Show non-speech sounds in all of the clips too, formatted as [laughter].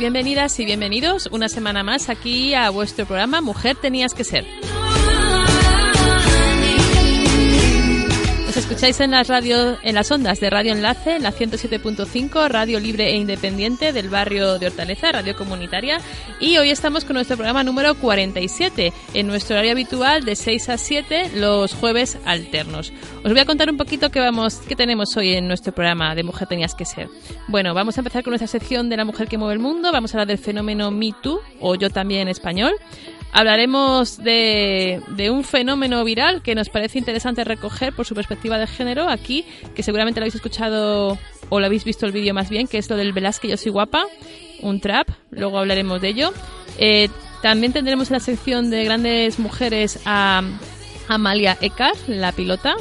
bienvenidas y bienvenidos una semana más aquí a vuestro programa Mujer Tenías que Ser. Escucháis en las radio, en las ondas de Radio Enlace, en la 107.5, Radio Libre e Independiente del barrio de Hortaleza, Radio Comunitaria. Y hoy estamos con nuestro programa número 47, en nuestro horario habitual de 6 a 7, los jueves alternos. Os voy a contar un poquito qué, vamos, qué tenemos hoy en nuestro programa de Mujer Tenías que Ser. Bueno, vamos a empezar con nuestra sección de la mujer que mueve el mundo. Vamos a hablar del fenómeno Me Too, o Yo también en español. Hablaremos de, un fenómeno viral que nos parece interesante recoger por su perspectiva de género aquí, que seguramente lo habéis escuchado o lo habéis visto el vídeo más bien, que es lo del Velázquez Yo Soy Guapa, un trap, luego hablaremos de ello. Eh, también tendremos en la sección de grandes mujeres a Amalia Ekar, la pilota.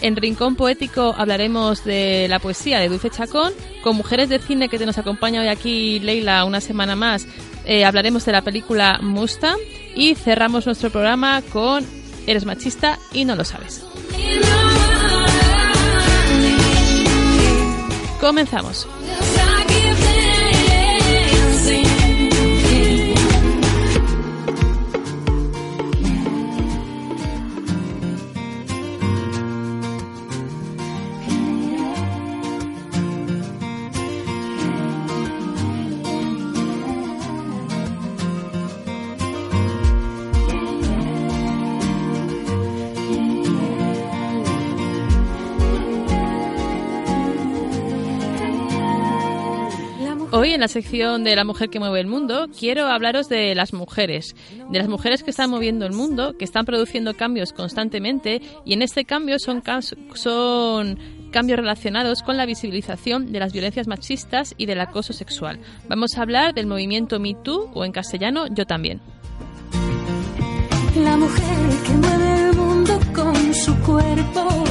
En Rincón Poético hablaremos de la poesía de Dulce Chacón. Con Mujeres de Cine, que nos acompaña hoy aquí Leila una semana más, eh, hablaremos de la película Musta. Y cerramos nuestro programa con Eres machista y no lo sabes. Comenzamos. Hoy en la sección de la mujer que mueve el mundo quiero hablaros de las mujeres, de las mujeres que están moviendo el mundo, que están produciendo cambios constantemente y en este cambio son, son cambios relacionados con la visibilización de las violencias machistas y del acoso sexual. Vamos a hablar del movimiento Me Too o en castellano Yo también. La mujer que mueve el mundo con su cuerpo.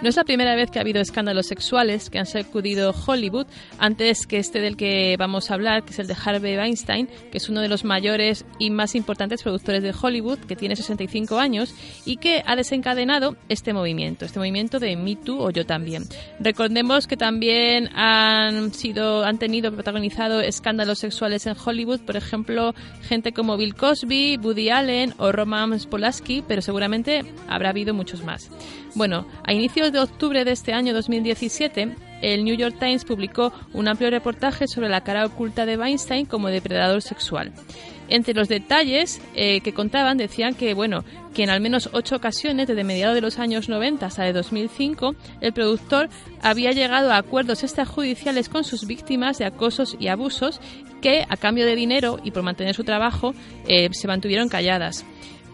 No es la primera vez que ha habido escándalos sexuales que han sacudido Hollywood, antes que este del que vamos a hablar, que es el de Harvey Weinstein, que es uno de los mayores y más importantes productores de Hollywood, que tiene 65 años y que ha desencadenado este movimiento, este movimiento de Me Too o Yo también. Recordemos que también han sido, han tenido protagonizado escándalos sexuales en Hollywood, por ejemplo, gente como Bill Cosby, Woody Allen o Roman Polanski, pero seguramente habrá habido muchos más. Bueno, a inicios de octubre de este año 2017, el New York Times publicó un amplio reportaje sobre la cara oculta de Weinstein como depredador sexual. Entre los detalles eh, que contaban decían que, bueno, que en al menos ocho ocasiones, desde mediados de los años 90 hasta de 2005, el productor había llegado a acuerdos extrajudiciales con sus víctimas de acosos y abusos que, a cambio de dinero y por mantener su trabajo, eh, se mantuvieron calladas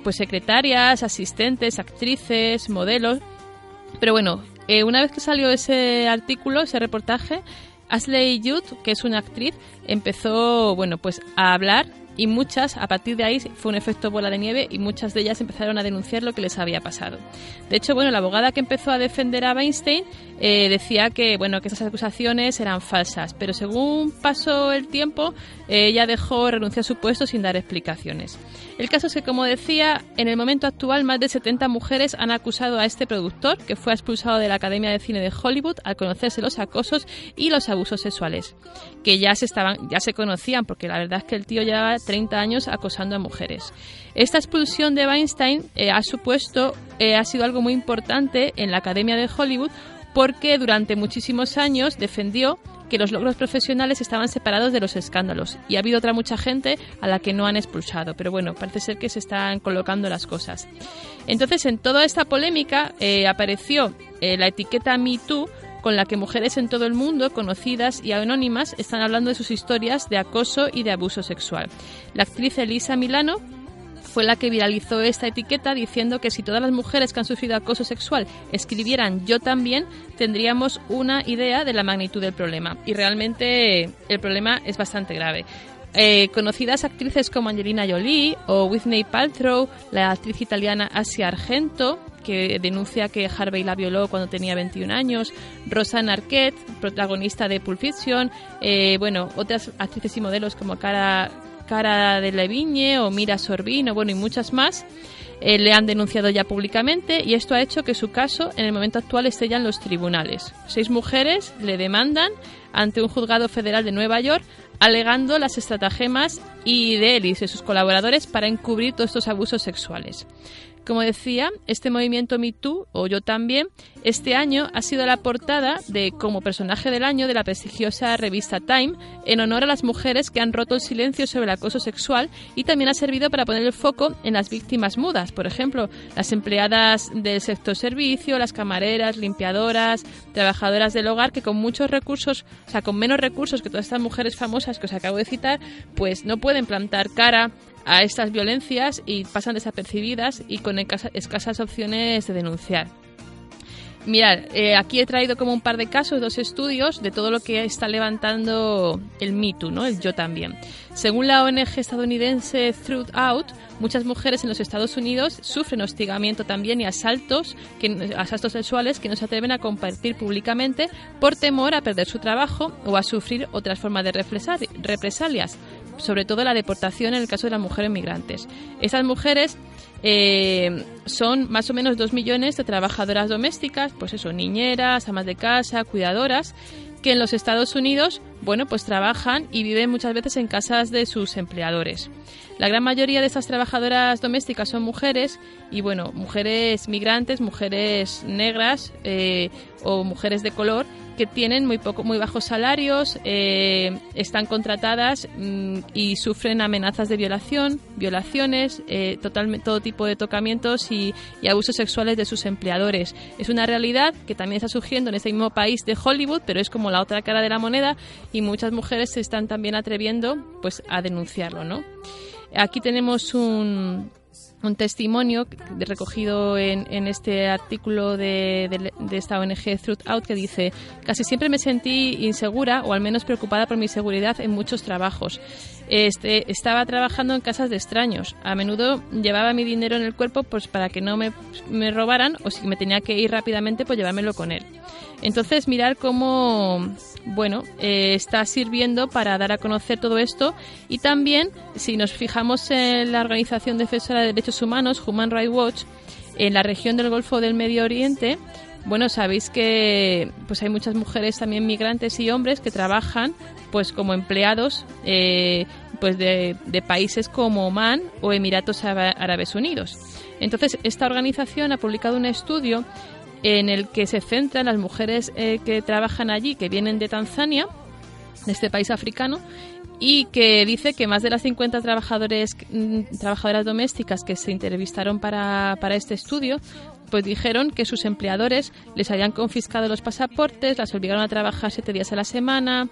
pues secretarias, asistentes, actrices, modelos. Pero bueno, eh, una vez que salió ese artículo, ese reportaje, Ashley Judd, que es una actriz, empezó, bueno, pues a hablar y muchas, a partir de ahí fue un efecto bola de nieve y muchas de ellas empezaron a denunciar lo que les había pasado. De hecho, bueno, la abogada que empezó a defender a Weinstein eh, decía que, bueno, que esas acusaciones eran falsas, pero según pasó el tiempo, eh, ella dejó renunciar a su puesto sin dar explicaciones. El caso es que, como decía, en el momento actual más de 70 mujeres han acusado a este productor, que fue expulsado de la Academia de Cine de Hollywood al conocerse los acosos y los abusos sexuales, que ya se estaban ya se conocían, porque la verdad es que el tío lleva 30 años acosando a mujeres. Esta expulsión de Weinstein eh, ha supuesto, eh, ha sido algo muy importante en la Academia de Hollywood, porque durante muchísimos años defendió que los logros profesionales estaban separados de los escándalos y ha habido otra mucha gente a la que no han expulsado, pero bueno, parece ser que se están colocando las cosas. Entonces, en toda esta polémica eh, apareció eh, la etiqueta Me Too con la que mujeres en todo el mundo, conocidas y anónimas, están hablando de sus historias de acoso y de abuso sexual. La actriz Elisa Milano fue la que viralizó esta etiqueta diciendo que si todas las mujeres que han sufrido acoso sexual escribieran yo también, tendríamos una idea de la magnitud del problema. Y realmente el problema es bastante grave. Eh, conocidas actrices como Angelina Jolie o Whitney Paltrow, la actriz italiana Asia Argento, que denuncia que Harvey la violó cuando tenía 21 años, Rosanna Arquette, protagonista de Pulp Fiction, eh, bueno, otras actrices y modelos como Cara Cara de Leviñe o Mira Sorbino, bueno, y muchas más, eh, le han denunciado ya públicamente y esto ha hecho que su caso en el momento actual esté ya en los tribunales. Seis mujeres le demandan ante un juzgado federal de Nueva York alegando las estratagemas y de él y sus colaboradores para encubrir todos estos abusos sexuales. Como decía, este movimiento Me Too, o Yo también, este año ha sido la portada de como personaje del año de la prestigiosa revista Time en honor a las mujeres que han roto el silencio sobre el acoso sexual y también ha servido para poner el foco en las víctimas mudas, por ejemplo, las empleadas del sector servicio, las camareras, limpiadoras, trabajadoras del hogar que con muchos recursos, o sea, con menos recursos que todas estas mujeres famosas que os acabo de citar, pues no pueden plantar cara a estas violencias y pasan desapercibidas y con escasas opciones de denunciar. Mirad, eh, aquí he traído como un par de casos, dos estudios de todo lo que está levantando el Me ¿no? el yo también. Según la ONG estadounidense Truth Out, muchas mujeres en los Estados Unidos sufren hostigamiento también y asaltos, asaltos sexuales que no se atreven a compartir públicamente por temor a perder su trabajo o a sufrir otras formas de represalias, sobre todo la deportación en el caso de las mujeres migrantes. Esas mujeres eh, son más o menos dos millones de trabajadoras domésticas, pues eso, niñeras, amas de casa, cuidadoras, que en los Estados Unidos, bueno, pues trabajan y viven muchas veces en casas de sus empleadores. La gran mayoría de estas trabajadoras domésticas son mujeres y, bueno, mujeres migrantes, mujeres negras eh, o mujeres de color que tienen muy poco, muy bajos salarios, eh, están contratadas mm, y sufren amenazas de violación, violaciones, eh, totalmente todo tipo de tocamientos y, abusos sexuales de sus empleadores. Es una realidad que también está surgiendo en este mismo país de Hollywood, pero es como la otra cara de la moneda y muchas mujeres se están también atreviendo, pues, a denunciarlo, ¿no? Aquí tenemos un, un testimonio recogido en, en este artículo de, de, esta ONG Truth Out que dice, casi siempre me sentí insegura o al menos preocupada por mi seguridad en muchos trabajos. Este, estaba trabajando en casas de extraños. A menudo llevaba mi dinero en el cuerpo pues para que no me, me robaran o si me tenía que ir rápidamente pues llevármelo con él. Entonces mirar cómo bueno, eh, está sirviendo para dar a conocer todo esto y también, si nos fijamos en la Organización Defensora de Derechos Humanos, Human Rights Watch, en la región del Golfo del Medio Oriente, bueno, sabéis que pues hay muchas mujeres también migrantes y hombres que trabajan pues como empleados eh, pues de, países como Oman o Emiratos Árabes Unidos. Entonces, esta organización ha publicado un estudio en el que se centran las mujeres eh, que trabajan allí, que vienen de Tanzania, de este país africano, y que dice que más de las 50 trabajadores, mm, trabajadoras domésticas que se entrevistaron para, para este estudio, pues dijeron que sus empleadores les habían confiscado los pasaportes, las obligaron a trabajar siete días a la semana,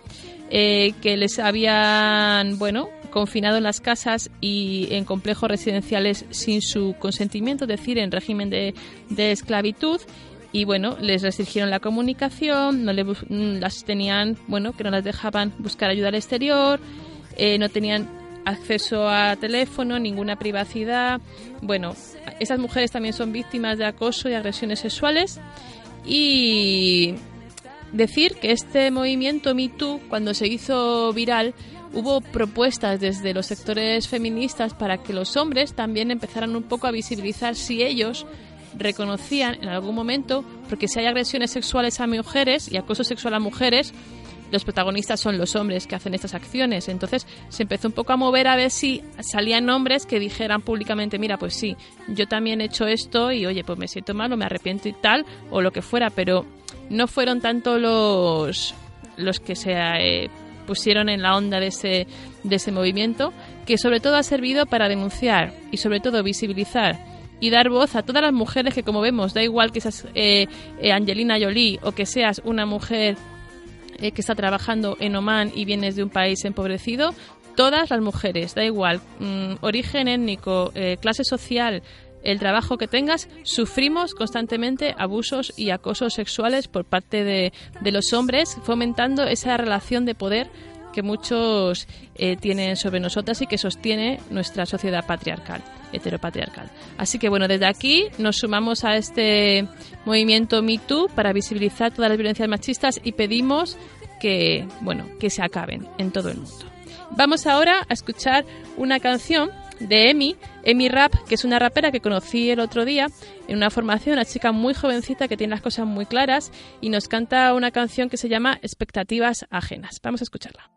eh, que les habían, bueno, confinado en las casas y en complejos residenciales sin su consentimiento, es decir, en régimen de, de esclavitud. Y bueno, les restringieron la comunicación, no le, mm, las tenían, bueno, que no las dejaban buscar ayuda al exterior, eh, no tenían acceso a teléfono, ninguna privacidad. Bueno, esas mujeres también son víctimas de acoso y agresiones sexuales y decir que este movimiento Me Too, cuando se hizo viral, hubo propuestas desde los sectores feministas para que los hombres también empezaran un poco a visibilizar si ellos reconocían en algún momento, porque si hay agresiones sexuales a mujeres y acoso sexual a mujeres, los protagonistas son los hombres que hacen estas acciones. Entonces se empezó un poco a mover a ver si salían hombres que dijeran públicamente, mira, pues sí, yo también he hecho esto y oye, pues me siento mal me arrepiento y tal, o lo que fuera, pero no fueron tanto los, los que se eh, pusieron en la onda de ese, de ese movimiento, que sobre todo ha servido para denunciar y sobre todo visibilizar y dar voz a todas las mujeres que, como vemos, da igual que seas eh, eh, Angelina Jolie o que seas una mujer que está trabajando en Oman y vienes de un país empobrecido, todas las mujeres, da igual, mm, origen étnico, clase social, el trabajo que tengas, sufrimos constantemente abusos y acosos sexuales por parte de, los hombres, fomentando esa relación de poder que muchos eh, tienen sobre nosotras y que sostiene nuestra sociedad patriarcal, heteropatriarcal. Así que bueno, desde aquí nos sumamos a este movimiento MeToo para visibilizar todas las violencias machistas y pedimos que, bueno, que se acaben en todo el mundo. Vamos ahora a escuchar una canción de Emi, Emi Rap, que es una rapera que conocí el otro día en una formación, una chica muy jovencita que tiene las cosas muy claras y nos canta una canción que se llama Expectativas Ajenas. Vamos a escucharla.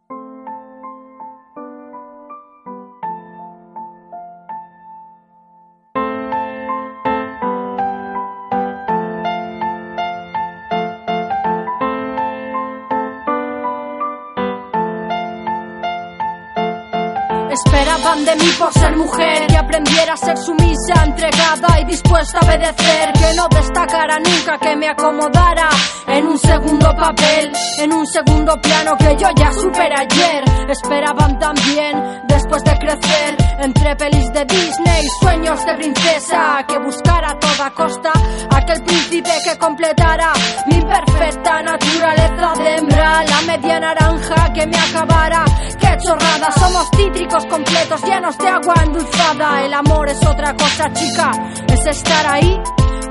De mí por ser mujer que aprendiera a ser sumisa, entregada y dispuesta a obedecer, que no destacara nunca, que me acomodara en un segundo papel, en un segundo plano que yo ya superé ayer. Esperaban también, después de crecer, entre pelis de Disney, sueños de princesa, que buscara a toda costa aquel príncipe que completara mi perfecta naturaleza de hembra, la media naranja que me acabara. Qué chorrada, somos cítricos completos llenos de agua endulzada. El amor es otra cosa, chica, es estar ahí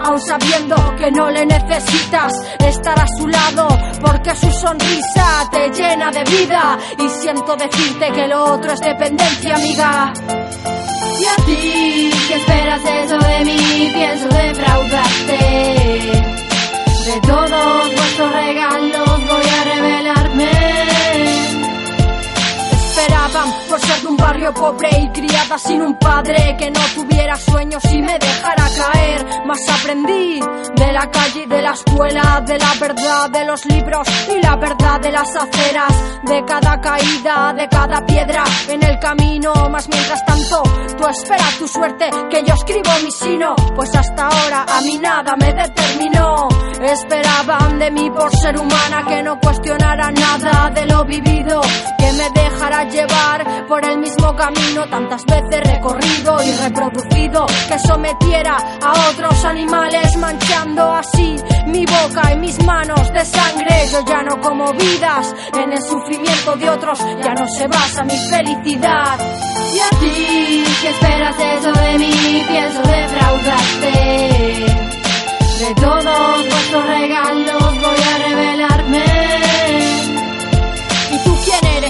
aun sabiendo que no le necesitas estar a su lado porque su sonrisa te llena de vida y siento decirte que lo otro es dependencia amiga. Y a ti que esperas eso de mí pienso defraudarte de todos vuestros regalos por ser de un barrio pobre y criada sin un padre que no tuviera sueños y me dejara caer. Más aprendí de la calle y de la escuela, de la verdad de los libros y la verdad de las aceras, de cada caída, de cada piedra en el camino. Más mientras tanto, tú espera tu suerte que yo escribo mi sino, pues hasta ahora a mí nada me determinó. Esperaban de mí por ser humana que no cuestionara nada de lo vivido, que me dejara llevar por el mismo camino tantas veces recorrido y reproducido que sometiera a otros animales manchando así mi boca y mis manos de sangre. Yo ya no como vidas en el sufrimiento de otros, ya no se basa mi felicidad. Y a ti que esperas eso de mí, pienso defraudarte. De todos vuestros regalos voy a revelarme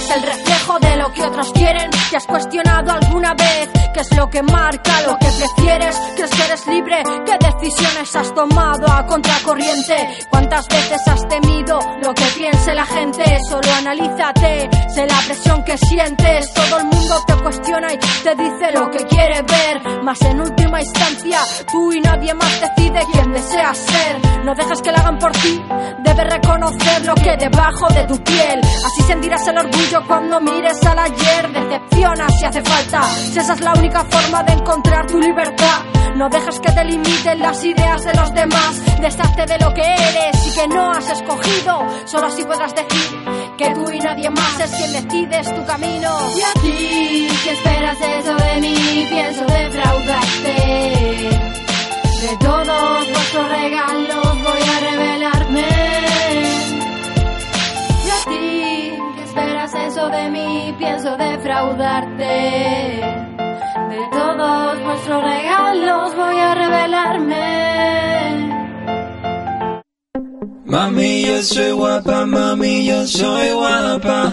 eres el reflejo de lo que otros quieren. ¿Te has cuestionado alguna vez qué es lo que marca lo que prefieres? ¿Crees que eres libre? ¿Qué decisiones has tomado a contracorriente? ¿Cuántas veces has temido lo que piense la gente? Solo analízate, sé la presión que sientes. Todo el mundo te cuestiona y te dice lo que quiere ver. Más en última instancia, tú y nadie más decide quién deseas ser. No dejes que lo hagan por ti, debes reconocer lo que debajo de tu piel. Así sentirás el orgullo cuando mires al ayer, decepciona si hace falta. Si esa es la única forma de encontrar tu libertad. No dejes que te limiten las ideas de los demás. Deshazte de lo que eres y que no has escogido. Solo así podrás decir que tú y nadie más es quien decides tu camino. Y a ti, que esperas eso de mí, pienso defraudarte. De todos vuestros regalos voy a de mí, pienso defraudarte. De todos vuestros regalos voy a revelarme. Mami, yo soy guapa, mami, yo soy guapa.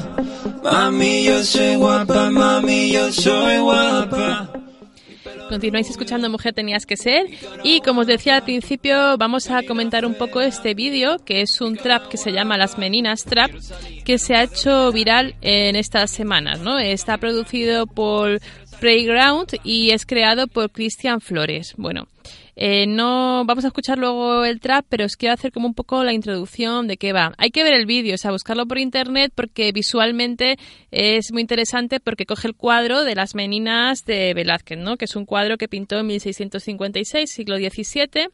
Mami, yo soy guapa, mami, yo soy guapa. Continuáis escuchando Mujer Tenías que Ser y como os decía al principio vamos a comentar un poco este vídeo que es un trap que se llama Las Meninas Trap que se ha hecho viral en estas semanas, ¿no? Está producido por Playground y es creado por Cristian Flores. Bueno, eh, no vamos a escuchar luego el trap, pero os quiero hacer como un poco la introducción de qué va. Hay que ver el vídeo, o sea, buscarlo por internet porque visualmente es muy interesante porque coge el cuadro de las meninas de Velázquez, ¿no? Que es un cuadro que pintó en 1656, siglo XVII,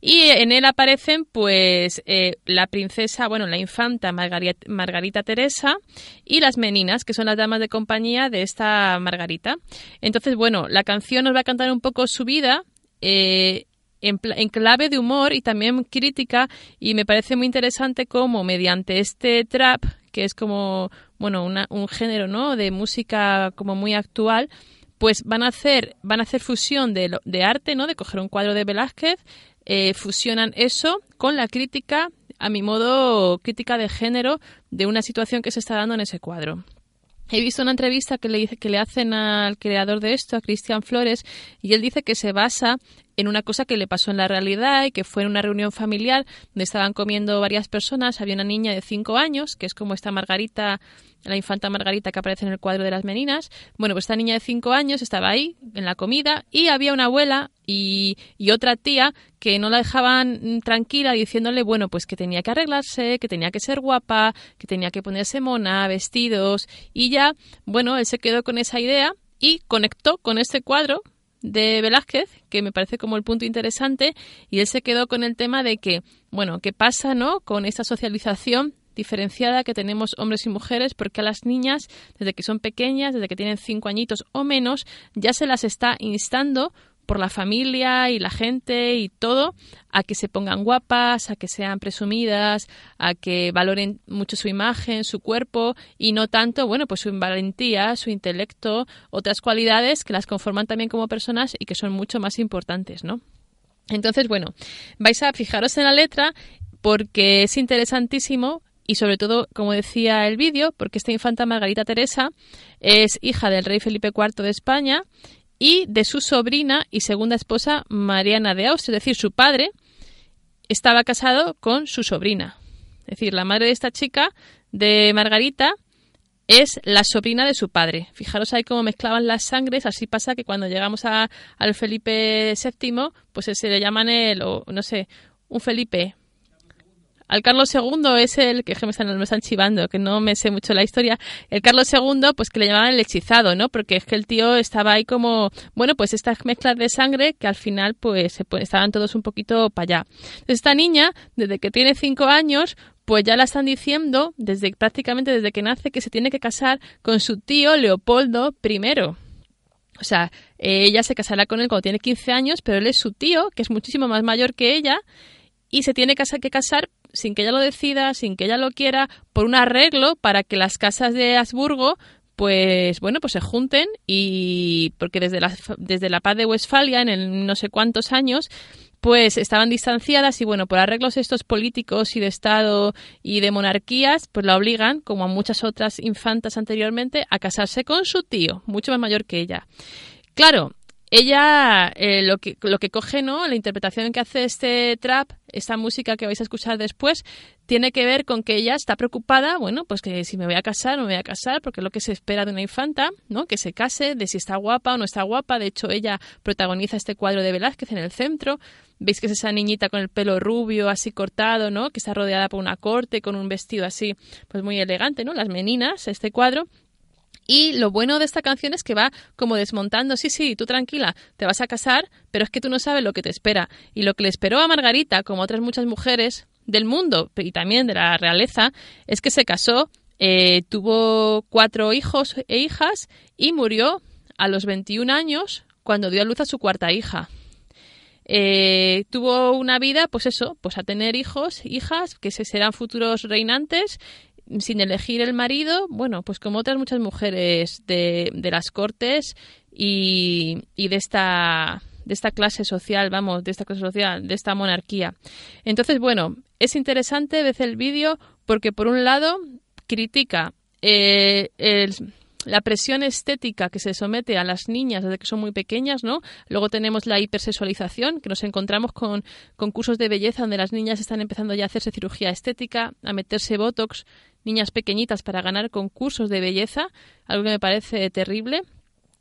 y en él aparecen, pues, eh, la princesa, bueno, la infanta Margarita, Margarita Teresa y las meninas, que son las damas de compañía de esta Margarita. Entonces, bueno, la canción nos va a cantar un poco su vida eh, en, clave de humor y también crítica y me parece muy interesante cómo mediante este trap que es como bueno un género no de música como muy actual pues van a hacer van a hacer fusión de, de arte no de coger un cuadro de Velázquez eh, fusionan eso con la crítica a mi modo crítica de género de una situación que se está dando en ese cuadro He visto una entrevista que le, que le hacen al creador de esto, a Cristian Flores, y él dice que se basa en una cosa que le pasó en la realidad y que fue en una reunión familiar donde estaban comiendo varias personas. Había una niña de cinco años, que es como esta Margarita, la infanta Margarita que aparece en el cuadro de las meninas. Bueno, pues esta niña de cinco años estaba ahí en la comida y había una abuela y, y otra tía que no la dejaban tranquila diciéndole, bueno, pues que tenía que arreglarse, que tenía que ser guapa, que tenía que ponerse mona, vestidos y ya, bueno, él se quedó con esa idea y conectó con este cuadro de Velázquez, que me parece como el punto interesante, y él se quedó con el tema de que, bueno, ¿qué pasa, no? Con esta socialización diferenciada que tenemos hombres y mujeres, porque a las niñas, desde que son pequeñas, desde que tienen cinco añitos o menos, ya se las está instando por la familia y la gente y todo a que se pongan guapas, a que sean presumidas, a que valoren mucho su imagen, su cuerpo y no tanto, bueno, pues su valentía, su intelecto, otras cualidades que las conforman también como personas y que son mucho más importantes, ¿no? Entonces, bueno, vais a fijaros en la letra porque es interesantísimo y sobre todo, como decía el vídeo, porque esta infanta Margarita Teresa es hija del rey Felipe IV de España y de su sobrina y segunda esposa Mariana de Austria, es decir, su padre estaba casado con su sobrina. Es decir, la madre de esta chica, de Margarita, es la sobrina de su padre. Fijaros ahí cómo mezclaban las sangres, así pasa que cuando llegamos a, al Felipe VII, pues se le llaman el, o no sé, un Felipe al Carlos II es el que me están, me están chivando, que no me sé mucho la historia. El Carlos II, pues que le llamaban el hechizado, ¿no? Porque es que el tío estaba ahí como, bueno, pues estas mezclas de sangre que al final, pues, estaban todos un poquito para allá. esta niña, desde que tiene cinco años, pues ya la están diciendo, desde prácticamente desde que nace, que se tiene que casar con su tío Leopoldo I. O sea, ella se casará con él cuando tiene 15 años, pero él es su tío, que es muchísimo más mayor que ella, y se tiene que casar sin que ella lo decida, sin que ella lo quiera, por un arreglo para que las casas de Habsburgo pues bueno, pues se junten y porque desde la, desde la paz de Westfalia en el no sé cuántos años pues estaban distanciadas y bueno, por arreglos estos políticos y de Estado y de monarquías, pues la obligan, como a muchas otras infantas anteriormente, a casarse con su tío, mucho más mayor que ella. Claro, ella eh, lo, que, lo que coge, ¿no? La interpretación que hace este trap, esta música que vais a escuchar después, tiene que ver con que ella está preocupada, bueno, pues que si me voy a casar, me voy a casar, porque es lo que se espera de una infanta, ¿no? Que se case, de si está guapa o no está guapa. De hecho, ella protagoniza este cuadro de Velázquez en el centro. Veis que es esa niñita con el pelo rubio, así cortado, ¿no? Que está rodeada por una corte, con un vestido así, pues muy elegante, ¿no? Las meninas, este cuadro. Y lo bueno de esta canción es que va como desmontando, sí, sí, tú tranquila, te vas a casar, pero es que tú no sabes lo que te espera. Y lo que le esperó a Margarita, como otras muchas mujeres del mundo y también de la realeza, es que se casó, eh, tuvo cuatro hijos e hijas y murió a los 21 años cuando dio a luz a su cuarta hija. Eh, tuvo una vida, pues eso, pues a tener hijos, hijas, que serán futuros reinantes sin elegir el marido, bueno, pues como otras muchas mujeres de, de las cortes y, y de esta de esta clase social, vamos, de esta clase social, de esta monarquía. Entonces, bueno, es interesante ver el vídeo porque por un lado critica eh, el, la presión estética que se somete a las niñas desde que son muy pequeñas, ¿no? Luego tenemos la hipersexualización, que nos encontramos con concursos de belleza donde las niñas están empezando ya a hacerse cirugía estética, a meterse botox, niñas pequeñitas para ganar concursos de belleza, algo que me parece terrible.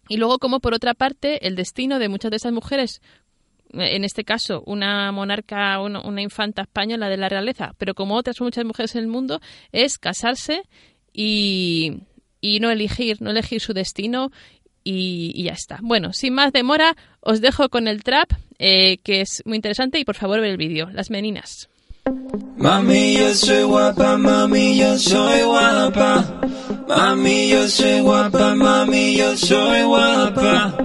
Y luego, como por otra parte, el destino de muchas de esas mujeres, en este caso una monarca, una infanta española de la realeza, pero como otras muchas mujeres en el mundo, es casarse y, y no elegir, no elegir su destino y, ya está. Bueno, sin más demora, os dejo con el trap, eh, que es muy interesante, y por favor ver el vídeo. Las meninas. Mami, yo soy guapa, mami, yo soy guapa. Mami, yo soy guapa, mami, yo soy guapa.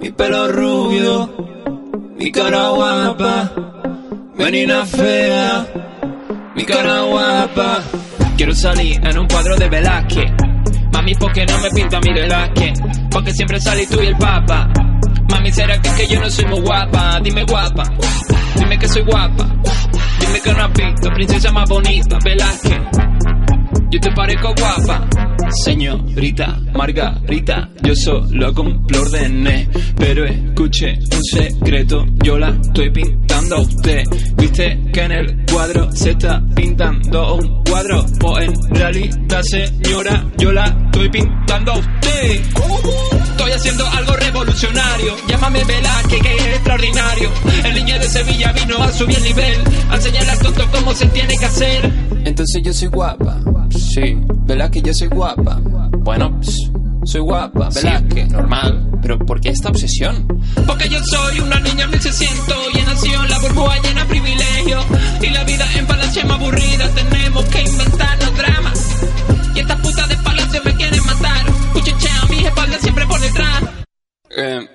Mi pelo rubio, mi cara guapa. Menina fea, mi cara guapa. Quiero salir en un cuadro de Velázquez. Mami, ¿por qué no me pinta mi Velázquez? Porque siempre salí tú y el papa. Mami, ¿será que, es que yo no soy muy guapa? Dime guapa, dime que soy guapa. Dime que no has visto, princesa más bonita, Velázquez. Yo te parezco guapa, señorita Margarita. Yo solo cumplo órdenes, pero escuche un secreto. Yo la estoy pintando Viste que en el cuadro se está pintando un cuadro. Pues en realidad, señora, yo la estoy pintando a usted. Estoy haciendo algo revolucionario. Llámame Velázquez, que es extraordinario. El niño de Sevilla vino a subir el nivel. A enseñarle al tonto cómo se tiene que hacer. Entonces yo soy guapa. Sí, Velázquez, yo soy guapa. Bueno, pss, soy guapa, Velázquez, normal. Pero ¿por qué esta obsesión? Porque yo soy una niña 1600 y en la burbuja llena de privilegio. Y la vida en palacio es más aburrida, tenemos que inventarnos dramas. Y estas putas de palacio me quieren matar. Cuchichean mis espaldas siempre por detrás. Eh,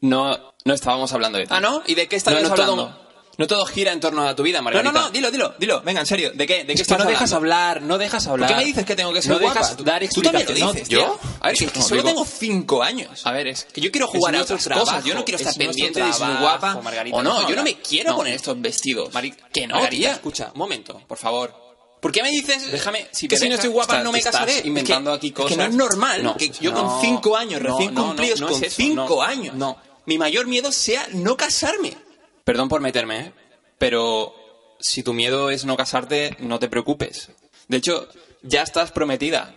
no, no estábamos hablando de ti. Ah, ¿no? ¿Y de qué no, no hablando? Todo, no todo gira en torno a tu vida, No, Margarita. no, no, dilo, dilo, dilo. Venga, en serio. ¿De qué? ¿De qué Es que estás no dejas hablar, no dejas hablar. ¿Por qué me dices que tengo que ser no guapa? dejas dar Tú también lo explicaciones. dices, ¿Yo? A ver, que, que No, solo digo- tengo [laughs] cinco años. A ver, es Que yo quiero es jugar a nuestro otras cosas. trabajo, Yo no quiero estar es nuestro pendiente de si soy trabajo, guapa Margarita, o no. déjame Yo no me quiero No. poner estos vestidos. Mari- que no, Margarita, tía. escucha, un momento, por favor. ¿Por qué me dices Déjame, si que te si no dejas- estoy guapa estás- no me estás casaré? Es inventando que- aquí es cosas. que no es normal No, que yo no, con cinco años no, recién no, no, cumplidos, no es con eso, cinco no, años, no. mi mayor miedo sea no casarme. Perdón por meterme, ¿eh? pero si tu miedo es no casarte, no te preocupes. De hecho, ya estás prometida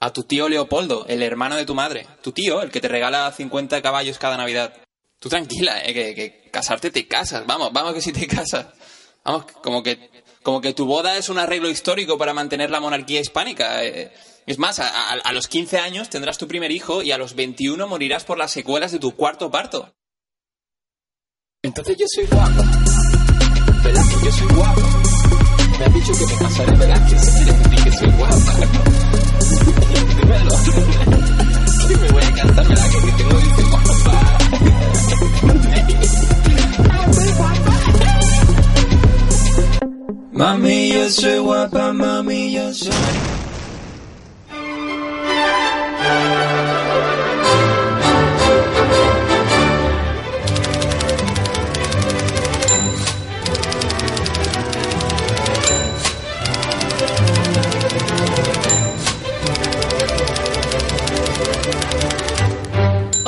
a tu tío Leopoldo, el hermano de tu madre. Tu tío, el que te regala 50 caballos cada Navidad. Tú tranquila, ¿eh? que, casarte te casas. Vamos, vamos que si te [laughs] casas. Vamos, como que, como que tu boda es un arreglo histórico para mantener la monarquía hispánica. eh. Es más, a los 15 años tendrás tu primer hijo y a los 21 morirás por las secuelas de tu cuarto parto. Entonces yo soy guapa. Velázquez, yo soy guapa. Me han dicho que me casaré Velázquez. ¿Qué quieres decir que soy guapa? Dímelo. Que me voy a casar Velázquez, que tengo que decir guapa. Mami, yo soy guapa, mami, yo soy.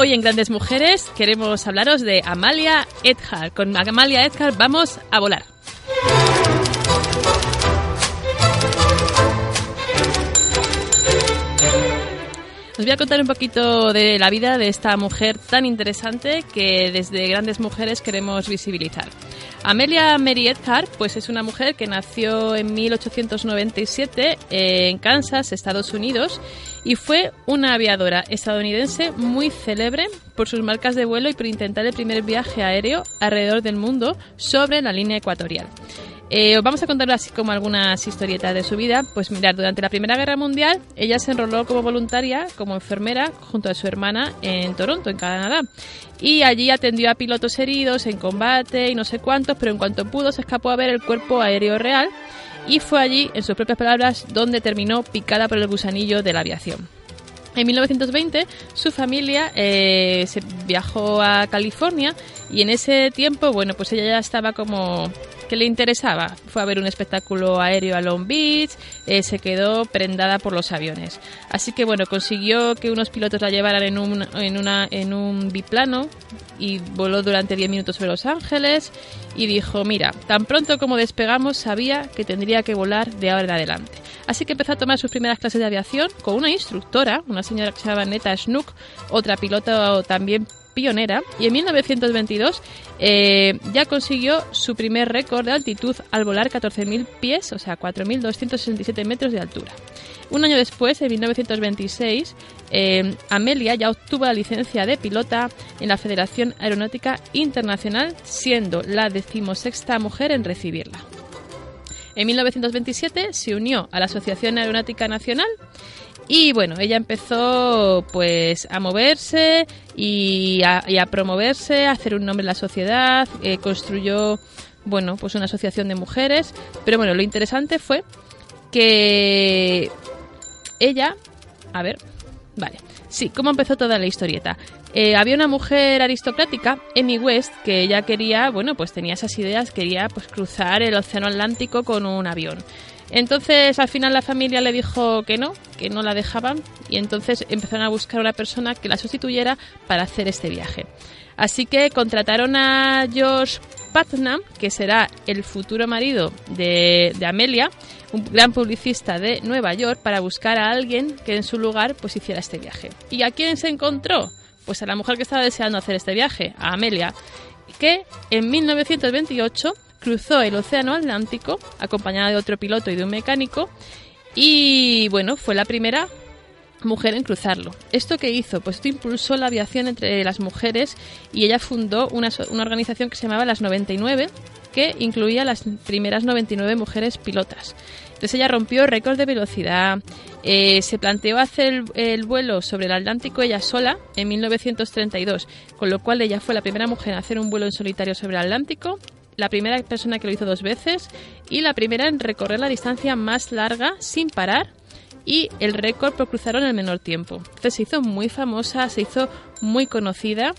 Hoy en Grandes Mujeres queremos hablaros de Amalia Edgar. Con Amalia Edgar vamos a volar. Os voy a contar un poquito de la vida de esta mujer tan interesante que desde Grandes Mujeres queremos visibilizar. Amelia Mary Edgar, pues es una mujer que nació en 1897 en Kansas, Estados Unidos, y fue una aviadora estadounidense muy célebre por sus marcas de vuelo y por intentar el primer viaje aéreo alrededor del mundo sobre la línea ecuatorial. Eh, os vamos a contar así como algunas historietas de su vida. Pues mirar, durante la Primera Guerra Mundial, ella se enroló como voluntaria, como enfermera, junto a su hermana en Toronto, en Canadá. Y allí atendió a pilotos heridos en combate y no sé cuántos, pero en cuanto pudo se escapó a ver el cuerpo aéreo real y fue allí, en sus propias palabras, donde terminó picada por el gusanillo de la aviación. En 1920 su familia eh, se viajó a California y en ese tiempo, bueno, pues ella ya estaba como que le interesaba. Fue a ver un espectáculo aéreo a Long Beach, eh, se quedó prendada por los aviones. Así que bueno, consiguió que unos pilotos la llevaran en un, en una, en un biplano y voló durante 10 minutos sobre Los Ángeles y dijo, mira, tan pronto como despegamos sabía que tendría que volar de ahora en adelante. Así que empezó a tomar sus primeras clases de aviación con una instructora, una señora que se llama Neta Schnook, otra piloto también pionera, y en 1922 eh, ya consiguió su primer récord de altitud al volar 14.000 pies, o sea, 4.267 metros de altura. Un año después, en 1926, eh, Amelia ya obtuvo la licencia de pilota en la Federación Aeronáutica Internacional, siendo la decimosexta mujer en recibirla. En 1927 se unió a la Asociación Aeronáutica Nacional y bueno, ella empezó pues a moverse y a, promoverse, a hacer un nombre en la sociedad, eh, construyó bueno, pues una asociación de mujeres, pero bueno, lo interesante fue que ella, a ver, vale, sí, ¿cómo empezó toda la historieta? Eh, había una mujer aristocrática, Emmy West, que ella quería, bueno, pues tenía esas ideas, quería pues cruzar el océano Atlántico con un avión. Entonces al final la familia le dijo que no, que no la dejaban y entonces empezaron a buscar una persona que la sustituyera para hacer este viaje. Así que contrataron a George Putnam, que será el futuro marido de, de Amelia, un gran publicista de Nueva York, para buscar a alguien que en su lugar pues hiciera este viaje. ¿Y a quién se encontró? Pues a la mujer que estaba deseando hacer este viaje, a Amelia, que en 1928 cruzó el Océano Atlántico acompañada de otro piloto y de un mecánico y bueno, fue la primera mujer en cruzarlo. ¿Esto qué hizo? Pues esto impulsó la aviación entre las mujeres y ella fundó una, una organización que se llamaba Las 99 que incluía las primeras 99 mujeres pilotas. Entonces ella rompió récords de velocidad, eh, se planteó hacer el, el vuelo sobre el Atlántico ella sola en 1932, con lo cual ella fue la primera mujer en hacer un vuelo en solitario sobre el Atlántico, la primera persona que lo hizo dos veces y la primera en recorrer la distancia más larga sin parar y el récord por cruzarlo en el menor tiempo. Entonces se hizo muy famosa, se hizo muy conocida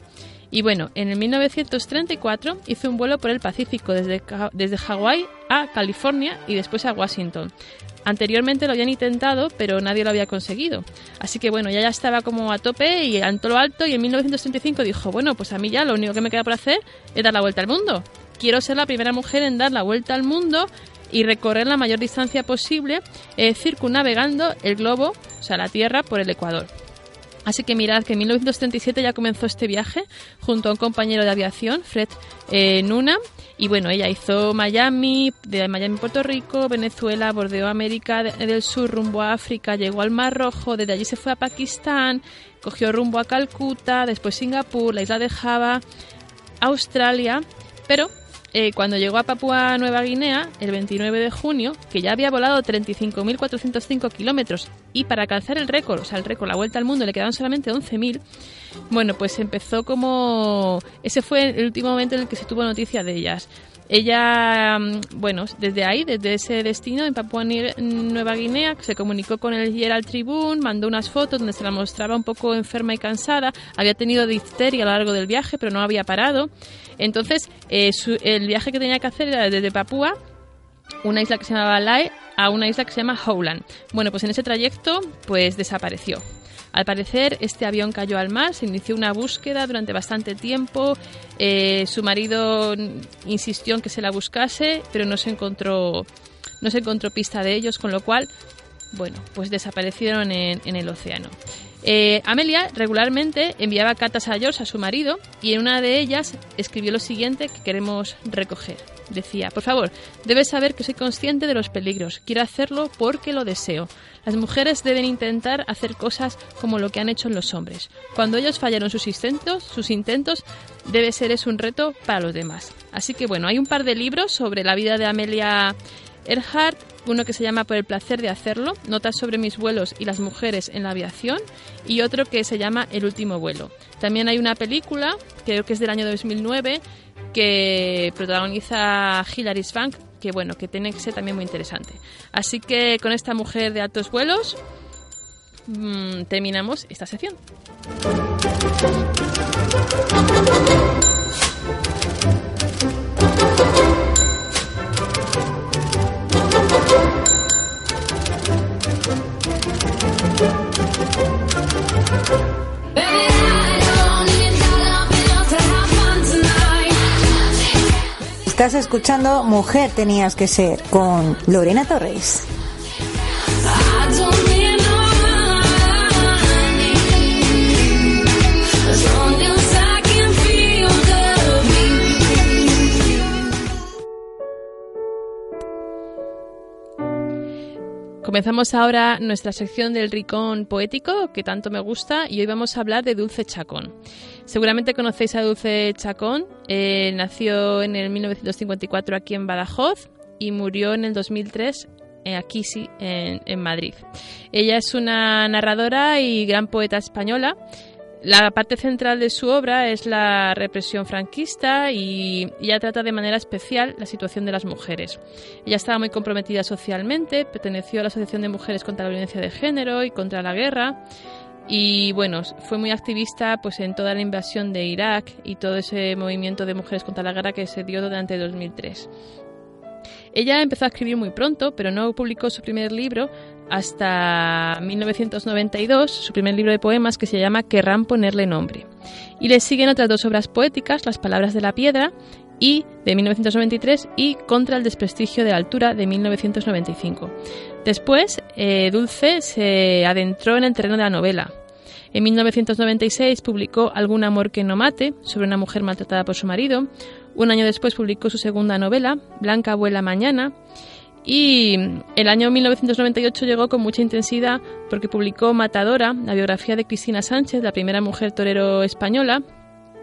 y bueno, en el 1934 hizo un vuelo por el Pacífico desde, desde Hawái a California y después a Washington. Anteriormente lo habían intentado, pero nadie lo había conseguido. Así que bueno, ya ya estaba como a tope y todo lo alto y en 1935 dijo, bueno, pues a mí ya lo único que me queda por hacer es dar la vuelta al mundo. Quiero ser la primera mujer en dar la vuelta al mundo y recorrer la mayor distancia posible eh, circunnavegando el globo, o sea, la Tierra, por el Ecuador. Así que mirad que en 1937 ya comenzó este viaje junto a un compañero de aviación, Fred eh, Nuna. Y bueno, ella hizo Miami, de Miami Puerto Rico, Venezuela, bordeó América de- del Sur rumbo a África, llegó al Mar Rojo, desde allí se fue a Pakistán, cogió rumbo a Calcuta, después Singapur, la isla de Java, Australia, pero eh, cuando llegó a Papúa Nueva Guinea, el 29 de junio, que ya había volado 35.405 kilómetros y para alcanzar el récord, o sea, el récord, la vuelta al mundo, le quedaban solamente 11.000, bueno, pues empezó como... Ese fue el último momento en el que se tuvo noticia de ellas. Ella, mm, bueno, desde ahí, desde ese destino en Papúa Ni- Nueva Guinea, se comunicó con el Herald Tribune, mandó unas fotos donde se la mostraba un poco enferma y cansada. Había tenido difteria a lo largo del viaje, pero no había parado. Entonces, eh, su- el viaje que tenía que hacer era desde Papúa, una isla que se llamaba Lae, a una isla que se llama Howland. Bueno, pues en ese trayecto, pues desapareció. Al parecer, este avión cayó al mar, se inició una búsqueda durante bastante tiempo. eh, su marido insistió en que se la buscase, pero no se encontró, no se encontró pista de ellos, con lo cual, bueno, pues desaparecieron en, en el océano. Eh, Amelia regularmente enviaba cartas a George, a su marido, y en una de ellas escribió lo siguiente que queremos recoger. Decía, por favor, debes saber que soy consciente de los peligros. Quiero hacerlo porque lo deseo. Las mujeres deben intentar hacer cosas como lo que han hecho los hombres. Cuando ellos fallaron sus intentos, sus intentos, debe ser es un reto para los demás. Así que bueno, hay un par de libros sobre la vida de Amelia Earhart, uno que se llama Por el placer de hacerlo, notas sobre mis vuelos y las mujeres en la aviación, y otro que se llama El último vuelo. También hay una película, creo que es del año 2009, que protagoniza Hilary Swank, que bueno, que tiene que ser también muy interesante. Así que con esta mujer de altos vuelos mm, terminamos esta sección. Estás escuchando Mujer tenías que ser con Lorena Torres. Comenzamos ahora nuestra sección del Ricón Poético, que tanto me gusta, y hoy vamos a hablar de Dulce Chacón. Seguramente conocéis a Dulce Chacón, eh, nació en el 1954 aquí en Badajoz y murió en el 2003 eh, aquí sí, en, en Madrid. Ella es una narradora y gran poeta española. La parte central de su obra es la represión franquista y ella trata de manera especial la situación de las mujeres. Ella estaba muy comprometida socialmente, perteneció a la Asociación de Mujeres contra la Violencia de Género y contra la Guerra y bueno, fue muy activista pues en toda la invasión de Irak y todo ese movimiento de mujeres contra la guerra que se dio durante 2003. Ella empezó a escribir muy pronto, pero no publicó su primer libro hasta 1992, su primer libro de poemas que se llama Querrán ponerle nombre. Y le siguen otras dos obras poéticas, Las palabras de la piedra y de 1993 y Contra el desprestigio de la altura de 1995. Después, eh, Dulce se adentró en el terreno de la novela. En 1996 publicó Algún amor que no mate, sobre una mujer maltratada por su marido. Un año después publicó su segunda novela, Blanca abuela mañana. Y el año 1998 llegó con mucha intensidad porque publicó Matadora, la biografía de Cristina Sánchez, la primera mujer torero española.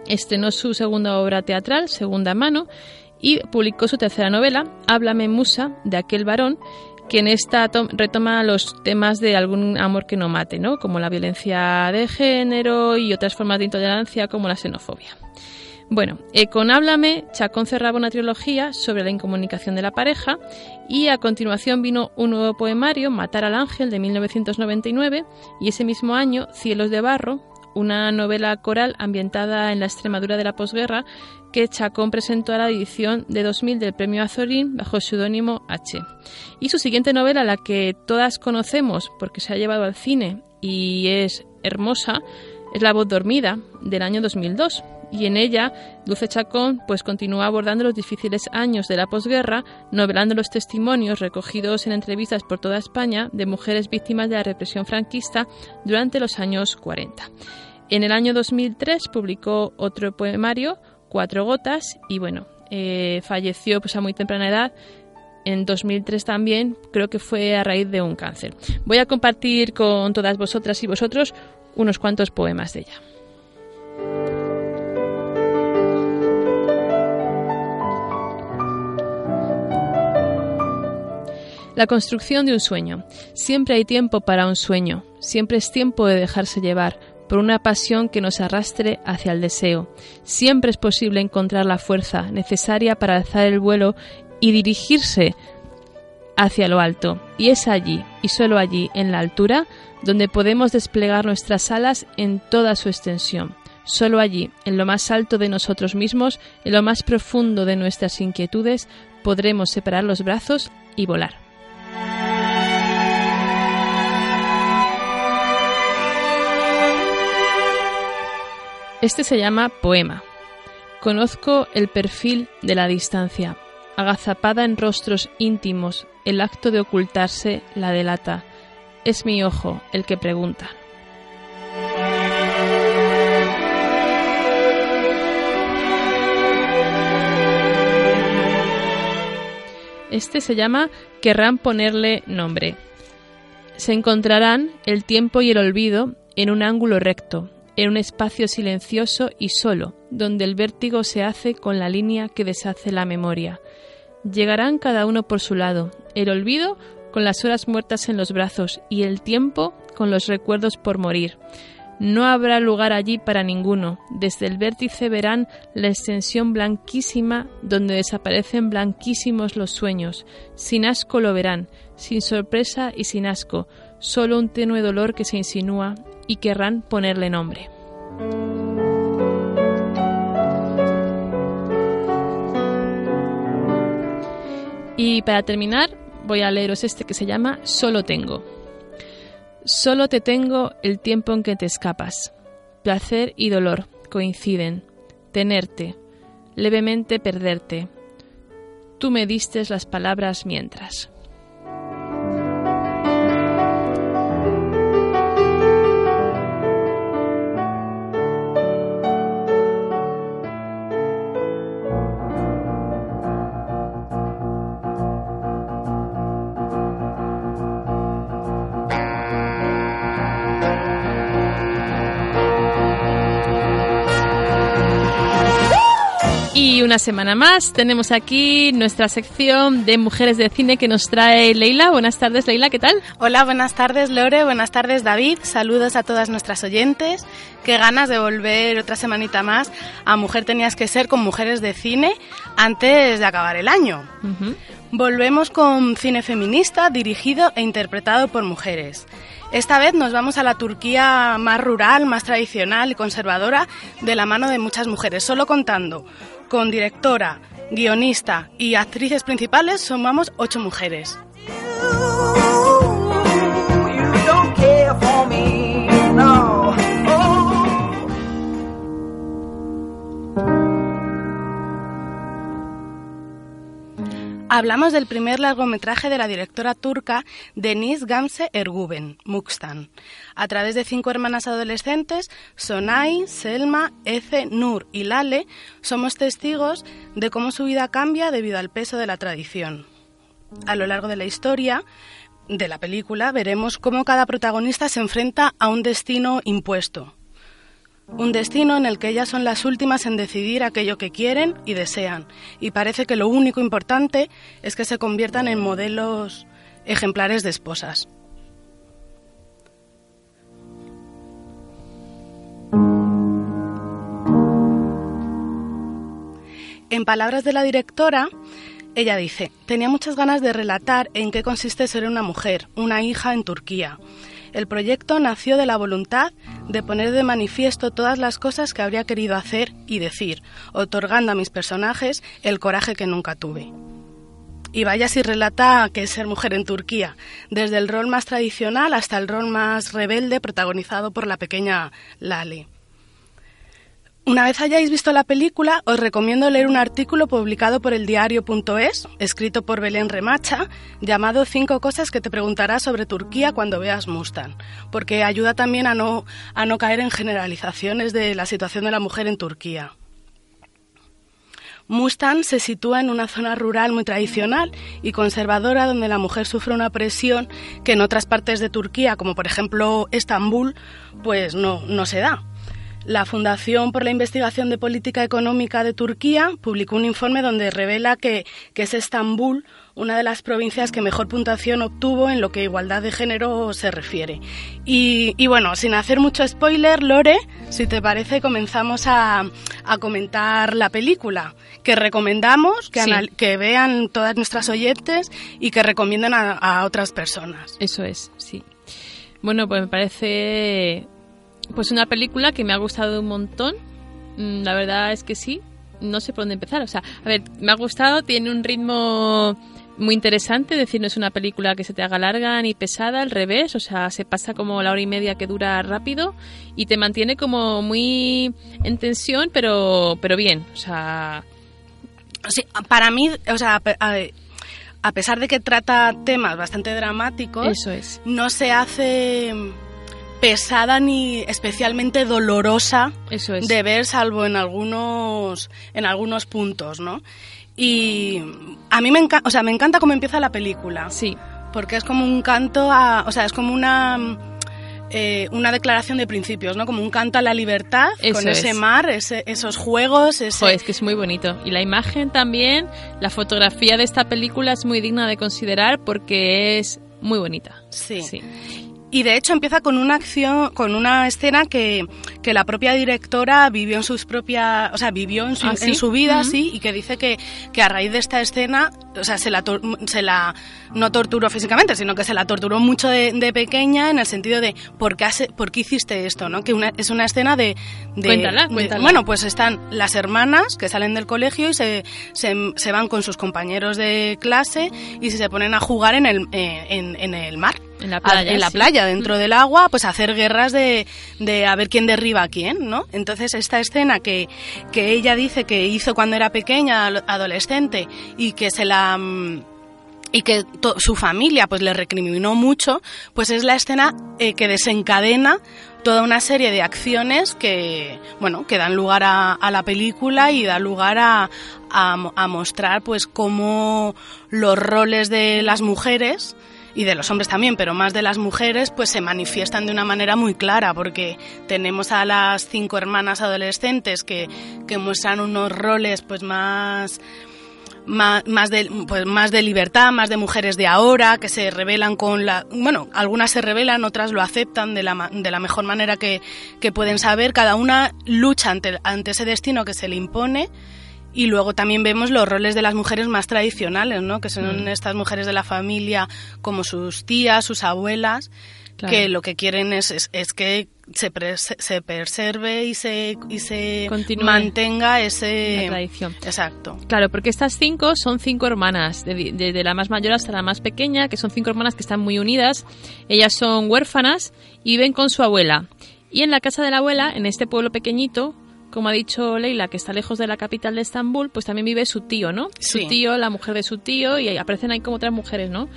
Estrenó su segunda obra teatral, Segunda Mano, y publicó su tercera novela, Háblame Musa, de aquel varón, que en esta to- retoma los temas de algún amor que no mate, ¿no? como la violencia de género y otras formas de intolerancia como la xenofobia. Bueno, eh, con Háblame, Chacón cerraba una trilogía sobre la incomunicación de la pareja y a continuación vino un nuevo poemario, Matar al Ángel, de 1999, y ese mismo año, Cielos de Barro, una novela coral ambientada en la Extremadura de la posguerra que Chacón presentó a la edición de 2000 del Premio Azorín bajo el seudónimo H. Y su siguiente novela, la que todas conocemos porque se ha llevado al cine y es hermosa, es La voz dormida, del año 2002. Y en ella, Dulce Chacón pues continúa abordando los difíciles años de la posguerra, novelando los testimonios recogidos en entrevistas por toda España de mujeres víctimas de la represión franquista durante los años 40. En el año 2003 publicó otro poemario, Cuatro gotas, y bueno, eh, falleció pues a muy temprana edad. En 2003 también, creo que fue a raíz de un cáncer. Voy a compartir con todas vosotras y vosotros unos cuantos poemas de ella. La construcción de un sueño. Siempre hay tiempo para un sueño. Siempre es tiempo de dejarse llevar por una pasión que nos arrastre hacia el deseo. Siempre es posible encontrar la fuerza necesaria para alzar el vuelo y dirigirse hacia lo alto. Y es allí, y solo allí, en la altura, donde podemos desplegar nuestras alas en toda su extensión. Solo allí, en lo más alto de nosotros mismos, en lo más profundo de nuestras inquietudes, podremos separar los brazos y volar. Este se llama Poema. Conozco el perfil de la distancia. Agazapada en rostros íntimos, el acto de ocultarse la delata. Es mi ojo el que pregunta. Este se llama Querrán ponerle nombre. Se encontrarán el tiempo y el olvido en un ángulo recto, en un espacio silencioso y solo, donde el vértigo se hace con la línea que deshace la memoria. Llegarán cada uno por su lado, el olvido con las horas muertas en los brazos y el tiempo con los recuerdos por morir. No habrá lugar allí para ninguno. Desde el vértice verán la extensión blanquísima donde desaparecen blanquísimos los sueños. Sin asco lo verán, sin sorpresa y sin asco, solo un tenue dolor que se insinúa y querrán ponerle nombre. Y para terminar, voy a leeros este que se llama Solo tengo. Solo te tengo el tiempo en que te escapas. Placer y dolor coinciden. Tenerte, levemente perderte. Tú me diste las palabras mientras. Una semana más tenemos aquí nuestra sección de mujeres de cine que nos trae Leila. Buenas tardes, Leila, ¿qué tal? Hola, buenas tardes Lore, buenas tardes David, saludos a todas nuestras oyentes. Qué ganas de volver otra semanita más a Mujer Tenías que Ser con mujeres de cine antes de acabar el año. Volvemos con cine feminista dirigido e interpretado por mujeres. Esta vez nos vamos a la Turquía más rural, más tradicional y conservadora de la mano de muchas mujeres, solo contando con directora, guionista y actrices principales sumamos ocho mujeres. Hablamos del primer largometraje de la directora turca Deniz Gamze Erguven, Mukstan. A través de cinco hermanas adolescentes, Sonay, Selma, Efe, Nur y Lale, somos testigos de cómo su vida cambia debido al peso de la tradición. A lo largo de la historia de la película veremos cómo cada protagonista se enfrenta a un destino impuesto, un destino en el que ellas son las últimas en decidir aquello que quieren y desean. Y parece que lo único importante es que se conviertan en modelos ejemplares de esposas. En palabras de la directora, ella dice, tenía muchas ganas de relatar en qué consiste ser una mujer, una hija en Turquía. El proyecto nació de la voluntad de poner de manifiesto todas las cosas que habría querido hacer y decir, otorgando a mis personajes el coraje que nunca tuve. Y vaya si relata que es ser mujer en Turquía, desde el rol más tradicional hasta el rol más rebelde protagonizado por la pequeña Lale. Una vez hayáis visto la película, os recomiendo leer un artículo publicado por el diario.es, escrito por Belén Remacha, llamado Cinco cosas que te preguntarás sobre Turquía cuando veas Mustang, porque ayuda también a no, a no caer en generalizaciones de la situación de la mujer en Turquía. Mustang se sitúa en una zona rural muy tradicional y conservadora donde la mujer sufre una presión que en otras partes de Turquía, como por ejemplo Estambul, pues no, no se da. La Fundación por la Investigación de Política Económica de Turquía publicó un informe donde revela que, que, es Estambul una de las provincias que mejor puntuación obtuvo en lo que a igualdad de género se refiere. Y, y bueno, sin hacer mucho spoiler, Lore, si te parece, comenzamos a, a comentar la película, que recomendamos que, Sí. anal- que vean todas nuestras oyentes y que recomienden a, a otras personas. Eso es, sí. Bueno, pues me parece pues una película que me ha gustado un montón. Mm, La verdad es que sí. No sé por dónde empezar. O sea, a ver, me ha gustado, tiene un ritmo muy interesante, es decir, no es una película que se te haga larga ni pesada, al revés, o sea, se pasa como la hora y media que dura rápido y te mantiene como muy en tensión, pero, pero bien, o sea, Sí, para mí, o sea, a pesar de que trata temas bastante dramáticos, eso es. no se hace pesada ni especialmente dolorosa Eso es. de ver, salvo en algunos, en algunos puntos, ¿no? Y a mí me, enca- o sea, me encanta cómo empieza la película. Sí. Porque es como un canto a. O sea, es como una. eh, una declaración de principios, ¿no? Como un canto a la libertad, Eso con ese es. mar, ese- esos juegos, ese, Joder, es que es muy bonito. Y la imagen también, la fotografía de esta película es muy digna de considerar porque es muy bonita. Sí. Sí. Y de hecho empieza con una acción, con una escena que, que la propia directora vivió en sus propias, o sea, vivió en su, ¿Ah, sí? en su vida, Ujú. sí, y que dice que, que a raíz de esta escena, o sea, se la, se la no torturó físicamente, sino que se la torturó mucho de, de pequeña en el sentido de ¿por qué, has- por qué hiciste esto? ¿no? Que una- es una escena de... de- Cuéntala, de- cuéntala. bueno, pues están las hermanas que salen del colegio y se, se, se van con sus compañeros de clase y se ponen a jugar en el, eh, en, en el mar. En la a- playa, en la sí. playa, dentro del agua, pues hacer guerras de, de a ver quién derriba a quién, ¿no? Entonces esta escena que, que ella dice que hizo cuando era pequeña, adolescente, y que se la... mm, y que su familia pues le recriminó mucho, pues es la escena eh, que desencadena toda una serie de acciones que bueno que dan lugar a, a la película y da lugar a, a mostrar pues cómo los roles de las mujeres y de los hombres también, pero más de las mujeres, pues se manifiestan de una manera muy clara, porque tenemos a las cinco hermanas adolescentes que, que muestran unos roles pues más más, de pues más de libertad, más de mujeres de ahora que se rebelan con la bueno, algunas se rebelan, otras lo aceptan de la, de la mejor manera que, que pueden saber, cada una lucha ante, ante ese destino que se le impone y luego también vemos los roles de las mujeres más tradicionales, ¿no? Que son Mm. estas mujeres de la familia como sus tías, sus abuelas, Claro. que lo que quieren es, es, es que se, se preserve y se, y se Continúe mantenga ese... la tradición. Exacto. Claro, porque estas cinco son cinco hermanas, de- desde la más mayor hasta la más pequeña, que son cinco hermanas que están muy unidas. Ellas son huérfanas y viven con su abuela. Y en la casa de la abuela, en este pueblo pequeñito, como ha dicho Leila, que está lejos de la capital de Estambul, pues también vive su tío, ¿no? Sí. Su tío, la mujer de su tío, y aparecen ahí como otras mujeres, ¿no?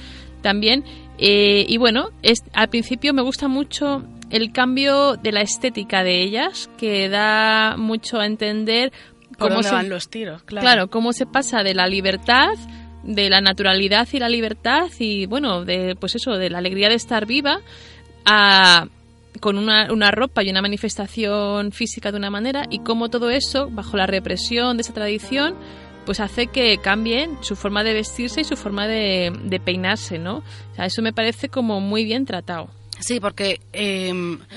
También. eh, y bueno, es, al principio me gusta mucho el cambio de la estética de ellas, que da mucho a entender Por cómo dónde se, van los tiros, claro. Claro, cómo se pasa de la libertad, de la naturalidad y la libertad y bueno, de pues eso, de la alegría de estar viva a con una, una ropa y una manifestación física de una manera y cómo todo eso, bajo la represión de esa tradición, pues hace que cambien su forma de vestirse y su forma de, de peinarse, ¿no? O sea, eso me parece como muy bien tratado. Sí, porque, eh,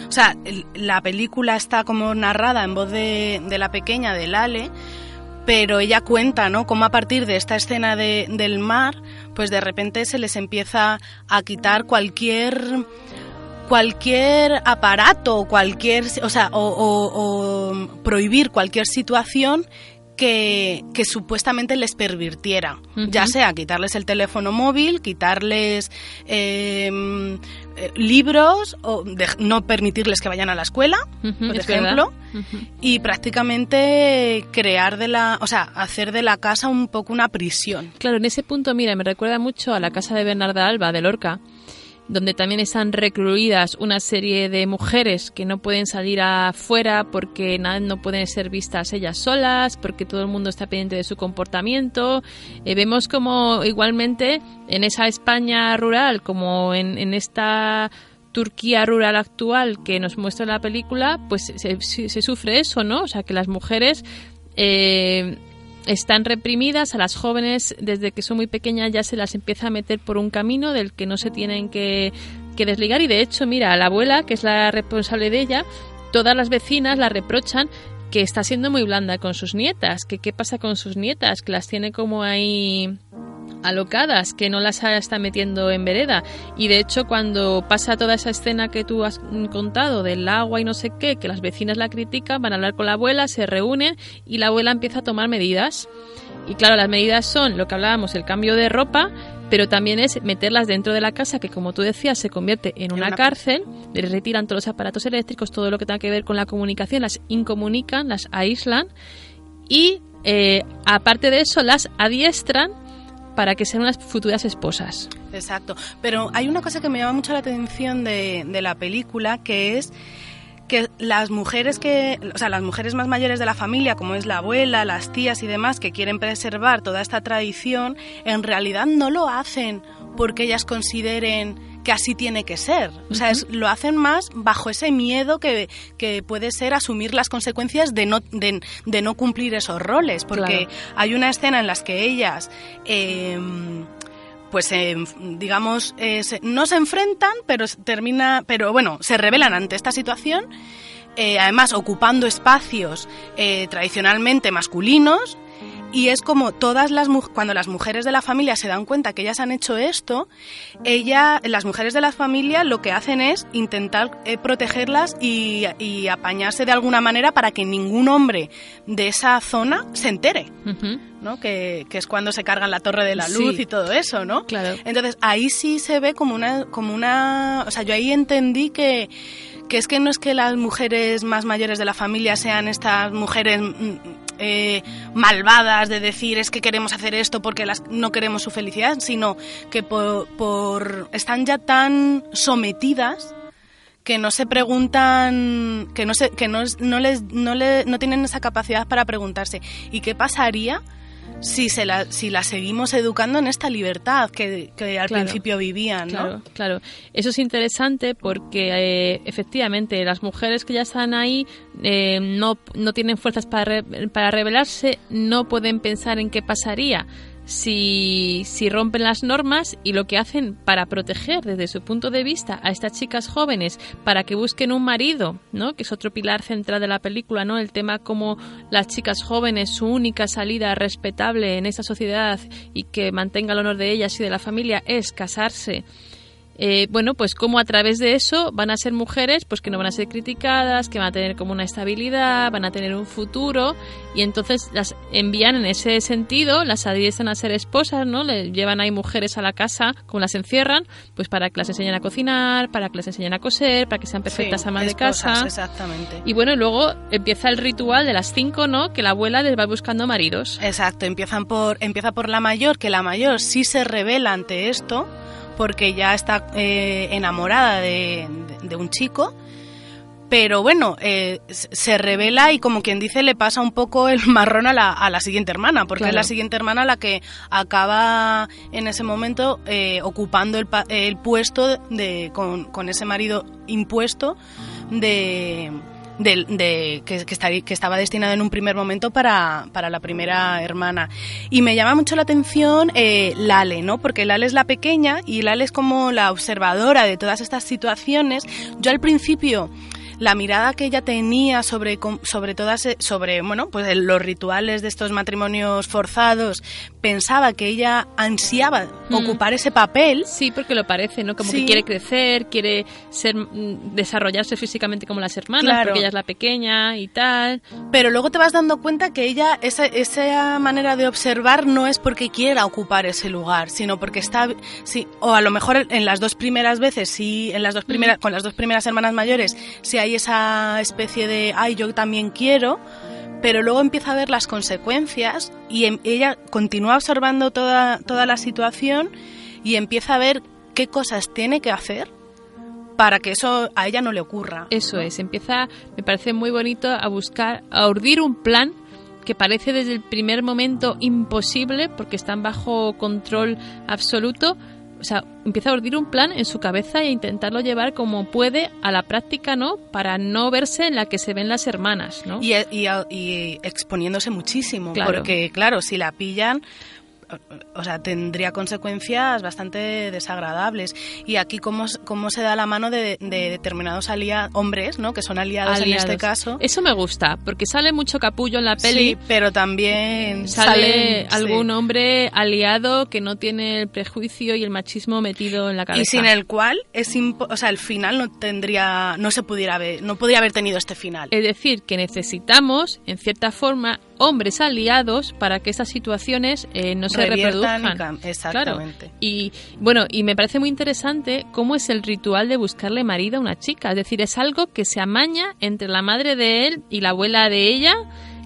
o sea, la película está como narrada en voz de, de la pequeña, de Lale, pero ella cuenta, ¿no? Cómo a partir de esta escena de- del mar, pues de repente se les empieza a quitar cualquier cualquier aparato, cualquier, o sea, o, o- o prohibir cualquier situación que, que supuestamente les pervirtiera, ya sea quitarles el teléfono móvil, quitarles eh, eh, libros o de- no permitirles que vayan a la escuela, por es ejemplo, y prácticamente crear de la, o sea, hacer de la casa un poco una prisión. Claro, en ese punto, mira, me recuerda mucho a la casa de Bernarda Alba, de Lorca, donde también están recluidas una serie de mujeres que no pueden salir afuera porque no pueden ser vistas ellas solas, porque todo el mundo está pendiente de su comportamiento. Eh, vemos como igualmente en esa España rural, como en, en esta Turquía rural actual que nos muestra la película, pues se sufre eso, ¿no? O sea, que las mujeres eh, están reprimidas, a las jóvenes desde que son muy pequeñas ya se las empieza a meter por un camino del que no se tienen que, que desligar. Y de hecho, mira, la abuela, que es la responsable de ella, todas las vecinas la reprochan que está siendo muy blanda con sus nietas, que qué pasa con sus nietas, que las tiene como ahí alocadas, que no las está metiendo en vereda. Y de hecho, cuando pasa toda esa escena que tú has contado del agua y no sé qué, que las vecinas la critican, van a hablar con la abuela, se reúnen y la abuela empieza a tomar medidas. Y claro, las medidas son lo que hablábamos, el cambio de ropa, pero también es meterlas dentro de la casa, que como tú decías, se convierte en una una cárcel, le retiran todos los aparatos eléctricos, todo lo que tenga que ver con la comunicación, las incomunican, las aíslan y eh, aparte de eso las adiestran para que sean unas futuras esposas. Exacto. Pero hay una cosa que me llama mucho la atención de, de la película, que es que las mujeres que, o sea, las mujeres más mayores de la familia, como es la abuela, las tías y demás, que quieren preservar toda esta tradición, en realidad no lo hacen porque ellas consideren que así tiene que ser. O sea, es- lo hacen más bajo ese miedo que, que puede ser asumir las consecuencias de no, de, de no cumplir esos roles. Porque Claro. hay una escena en las que ellas... eh, pues eh, digamos eh, se- no se enfrentan pero termina pero bueno se rebelan ante esta situación eh, además ocupando espacios eh, tradicionalmente masculinos y es como todas las cuando las mujeres de la familia se dan cuenta que ellas han hecho esto, ella, las mujeres de la familia lo que hacen es intentar eh, protegerlas y, y apañarse de alguna manera para que ningún hombre de esa zona se entere. ¿no? Que, que es cuando se cargan la torre de la Sí. luz y todo eso, ¿no? Claro. Entonces ahí sí se ve como una, como una, o sea, yo ahí entendí que, que es que no es que las mujeres más mayores de la familia sean estas mujeres mm, eh, malvadas de decir es que queremos hacer esto porque las, no queremos su felicidad, sino que por, por están ya tan sometidas que no se preguntan, que no se, que no, no les, no le, no tienen esa capacidad para preguntarse ¿y qué pasaría si se la, si la seguimos educando en esta libertad que, que al Claro. principio vivían, ¿no? Claro, claro. Eso es interesante porque eh, efectivamente las mujeres que ya están ahí eh, no, no tienen fuerzas para, re- para rebelarse, no pueden pensar en qué pasaría si, si rompen las normas y lo que hacen para proteger desde su punto de vista a estas chicas jóvenes para que busquen un marido, ¿no? que es otro pilar central de la película, ¿no? el tema como las chicas jóvenes, su única salida respetable en esta sociedad y que mantenga el honor de ellas y de la familia es casarse. Eh, bueno, pues como a través de eso van a ser mujeres pues que no van a ser criticadas, que van a tener como una estabilidad, van a tener un futuro y entonces las envían en ese sentido, las adiestran a ser esposas, ¿no? Le llevan ahí mujeres a la casa, como las encierran, pues para que las enseñen a cocinar, para que las enseñen a coser, para que sean perfectas Sí, amas de casa. Exactamente. Y bueno, luego empieza el ritual de las cinco, ¿no? Que la abuela les va buscando maridos. Exacto, empiezan por, empieza por la mayor, que la mayor sí se revela ante esto, porque ya está eh, enamorada de, de- de un chico, pero bueno, eh, se revela y como quien dice le pasa un poco el [laughs] marrón a la, a la siguiente hermana, porque Claro. es la siguiente hermana la que acaba en ese momento eh, ocupando el, puesto de, con, con ese marido impuesto de, de- estaría- que estaba destinado en un primer momento para, para la primera hermana. Y me llama mucho la atención eh, Lale, ¿no? Porque Lale es la pequeña y Lale es como la observadora de todas estas situaciones. Yo al principio la mirada que ella tenía sobre sobre todas e- sobre bueno pues los rituales de estos matrimonios forzados pensaba que ella ansiaba Mm. ocupar ese papel Sí, porque lo parece, ¿no? Como Sí. que quiere crecer, quiere ser mm, desarrollarse físicamente como las hermanas, Claro. porque ella es la pequeña y tal. Pero luego te vas dando cuenta que ella, esa, esa manera de observar no es porque quiera ocupar ese lugar, sino porque está, sí, o a lo mejor en las dos primeras veces, sí, en las dos primeras, con las dos primeras hermanas mayores, sí hay esa especie de, ay, yo también quiero, pero luego empieza a ver las consecuencias y em- ella continúa observando toda, toda la situación y empieza a ver qué cosas tiene que hacer para que eso a ella no le ocurra. Eso es, empieza, me parece muy bonito a buscar, a urdir un plan que parece desde el primer momento imposible porque están bajo control absoluto. O sea, empieza a urdir un plan en su cabeza e intentarlo llevar como puede a la práctica, ¿no? Para no verse en la que se ven las hermanas, ¿no? Y, y- y exponiéndose muchísimo, Claro. porque claro, si la pillan, o sea, tendría consecuencias bastante desagradables. Y aquí cómo, cómo se da la mano de, de determinados alia- hombres, ¿no? Que son aliados, Aliados. en este caso. Eso me gusta, porque sale mucho capullo en la peli. Sí, pero también Sale salen- algún sí. hombre aliado que no tiene el prejuicio y el machismo metido en la cabeza. y sin el cual es o sea, el final no tendría no se pudiera haber no podría haber tenido este final. Es decir, que necesitamos, en cierta forma, hombres aliados para que estas situaciones eh, no se Reviertan reproduzcan. exactamente. Claro. Y bueno, y me parece muy interesante cómo es el ritual de buscarle marido a una chica. Es decir, es algo que se amaña entre la madre de él y la abuela de ella,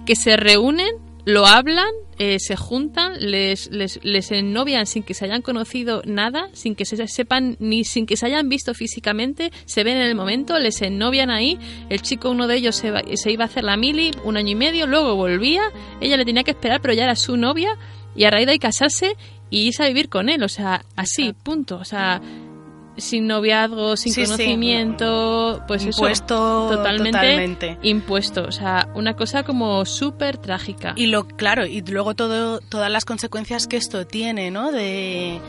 que se reúnen, lo hablan, eh, se juntan, les, les, les ennovian sin que se hayan conocido nada, sin que se sepan ni sin que se hayan visto físicamente, se ven en el momento, les ennovian ahí, el chico uno de ellos se, va- se iba a hacer la mili un año y medio, luego volvía, ella le tenía que esperar, pero ya era su novia, y a raíz de ahí casarse y irse a vivir con él, o sea, así, punto, o sea, sin noviazgo, sin Sí, sí. conocimiento, pues eso, Impuesto totalmente, totalmente. impuesto, o sea, una cosa como súper trágica. Y lo claro, y luego todo, todas las consecuencias que esto tiene, ¿no? De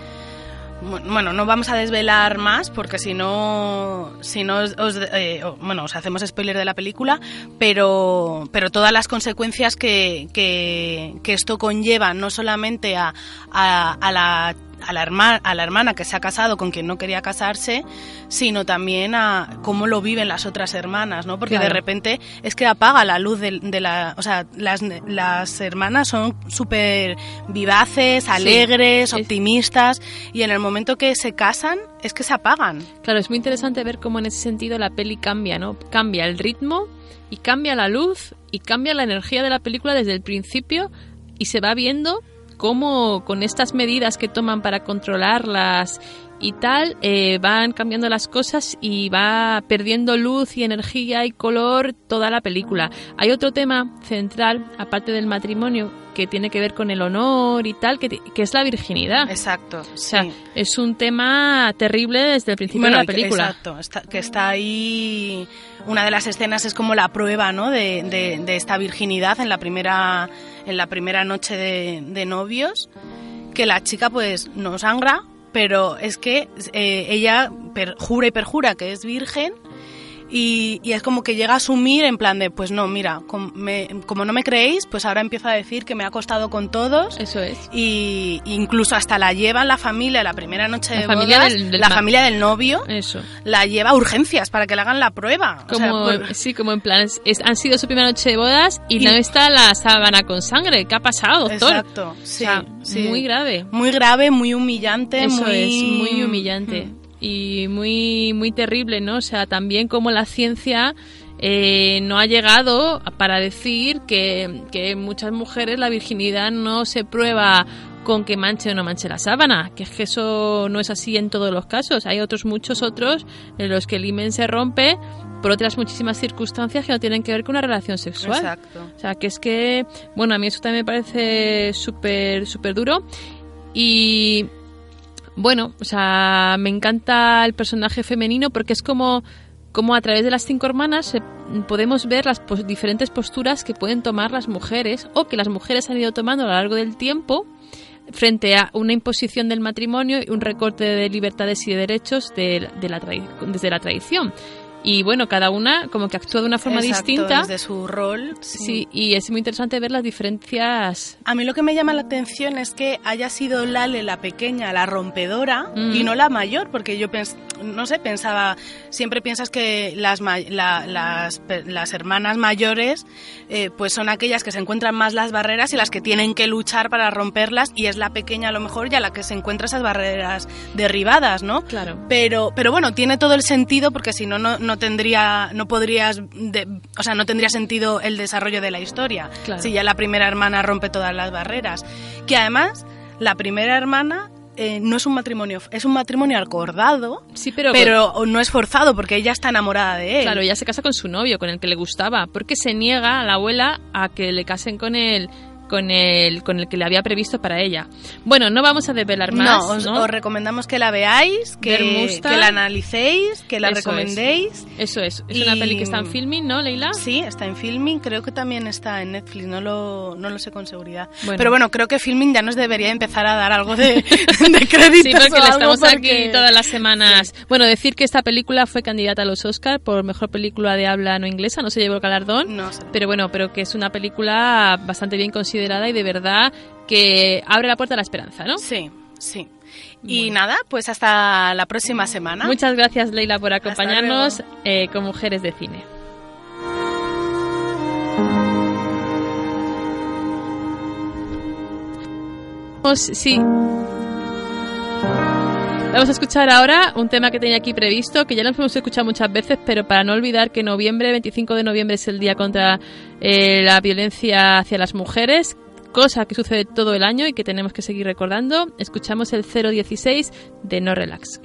Bueno, no vamos a desvelar más porque si no, si no os, eh, bueno, os hacemos spoiler de la película, pero, pero todas las consecuencias que, que, que esto conlleva, no solamente a, a, a la a la, herma- a la hermana que se ha casado con quien no quería casarse, sino también a cómo lo viven las otras hermanas, ¿no? Porque de repente es que apaga la luz de, de la... O sea, las, las hermanas son súper vivaces, alegres, optimistas, y en el momento que se casan es que se apagan. Claro, es muy interesante ver cómo en ese sentido la peli cambia, ¿no? Cambia el ritmo y cambia la luz y cambia la energía de la película desde el principio y se va viendo cómo con estas medidas que toman para controlarlas y tal, eh, van cambiando las cosas y va perdiendo luz y energía y color toda la película. Hay otro tema central, aparte del matrimonio, que tiene que ver con el honor y tal, que, que es la virginidad. Exacto. O sea, es un tema terrible desde el principio Bueno, de la película. Exacto, está- que está ahí. Una de las escenas es como la prueba, ¿no? De, de- de esta virginidad en la primera, en la primera noche de, de novios, que la chica pues no sangra, pero es que eh, ella per- jura y perjura que es virgen. Y, y es como que llega a asumir en plan de, pues no, mira, com- me- como no me creéis, pues ahora empiezo a decir que me ha acostado con todos. Eso es. Y incluso hasta la llevan la familia, la primera noche La de familia bodas, del- del la familia del novio, Eso. la lleva a urgencias para que le hagan la prueba. O sea, Como, pues- sí, como en plan, es- es- han sido su primera noche de bodas y, Y- no está la sábana con sangre. ¿Qué ha pasado, doctor? Exacto, sí, O sea, sí. Muy grave. muy grave, muy humillante, Eso muy... es, muy humillante. Mm. Y muy, muy terrible, ¿no? O sea, también como la ciencia eh, no ha llegado para decir que, que en muchas mujeres la virginidad no se prueba con que manche o no manche la sábana, que es que eso no es así en todos los casos. Hay otros, muchos otros, en los que el himen se rompe por otras muchísimas circunstancias que no tienen que ver con una relación sexual. Exacto. O sea, que es que, bueno, a mí eso también me parece súper, súper duro. Y, bueno, o sea, me encanta el personaje femenino porque es como, como a través de las cinco hermanas se- podemos ver las pos- diferentes posturas que pueden tomar las mujeres o que las mujeres han ido tomando a lo largo del tiempo frente a una imposición del matrimonio y un recorte de libertades y de derechos de, de la desde la tradición. Y bueno, cada una como que actúa de una forma Exacto, distinta. desde su rol. Sí, y es muy interesante ver las diferencias. A mí lo que me llama la atención es que haya sido Lale la pequeña, la rompedora, Mm. y no la mayor, porque yo pens no sé, pensaba, siempre piensas que las, ma- la- las, las hermanas mayores eh, pues son aquellas que se encuentran más las barreras y las que tienen que luchar para romperlas, y es la pequeña a lo mejor ya la que se encuentra esas barreras derribadas, ¿no? Claro. Pero, pero bueno, tiene todo el sentido porque si no, no, no tendría, no podrías, de- o sea, no tendría sentido el desarrollo de la historia. Claro. Si ya la primera hermana rompe todas las barreras. Que además, la primera hermana eh, no es un matrimonio, es un matrimonio acordado, Sí, pero, pero no es forzado porque ella está enamorada de él. claro, ella se casa con su novio, con el que le gustaba, porque se niega a la abuela a que le casen con él con el con el que le había previsto para ella. Bueno, no vamos a desvelar más, no, os, ¿no? os recomendamos que la veáis, que, que la analicéis, que la Eso es. recomendéis. Eso es, es una Y- peli que está en filming, ¿no, Leila? Sí, está en Filming, creo que también está en Netflix, no lo, no lo sé con seguridad. Bueno. Pero bueno, creo que Filming ya nos debería empezar a dar algo de, [laughs] de créditos Sí, porque o le estamos porque- aquí todas las semanas. Bueno, decir que esta película fue candidata a los Oscar por mejor película de habla no inglesa, no se llevó el galardón. No sé. Pero bueno, pero que es una película bastante bien considerada y de verdad que abre la puerta a la esperanza, ¿no? Sí, sí. Y nada, pues hasta la próxima semana. Muchas gracias, Leila, por acompañarnos eh, con Mujeres de Cine. Vamos, sí. Vamos a escuchar ahora un tema que tenía aquí previsto, que ya lo hemos escuchado muchas veces, pero para no olvidar que noviembre, 25 de noviembre, es el día contra eh, la violencia hacia las mujeres, cosa que sucede todo el año y que tenemos que seguir recordando. Escuchamos el 016 de No Relax.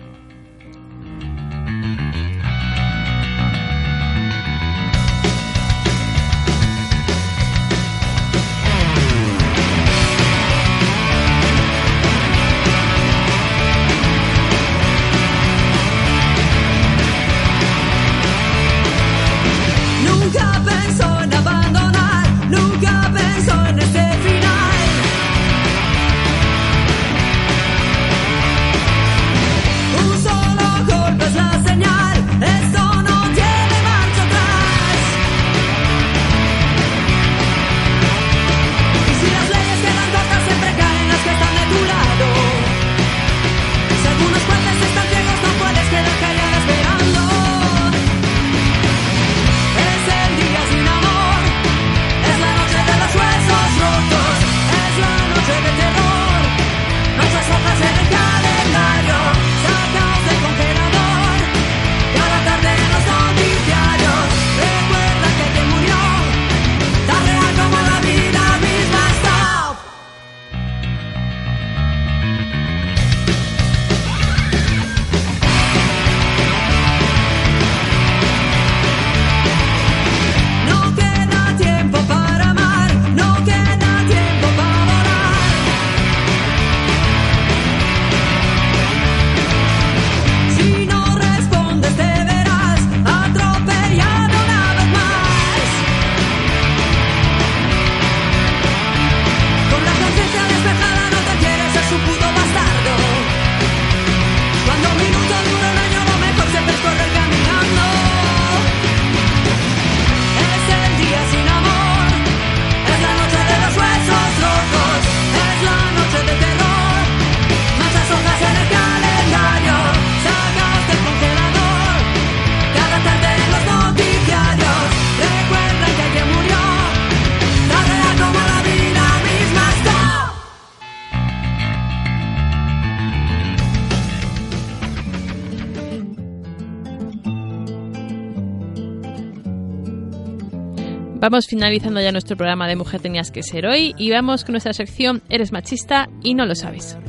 Vamos finalizando ya nuestro programa de Mujer Tenías que Ser hoy y vamos con nuestra sección Eres machista y no lo sabes.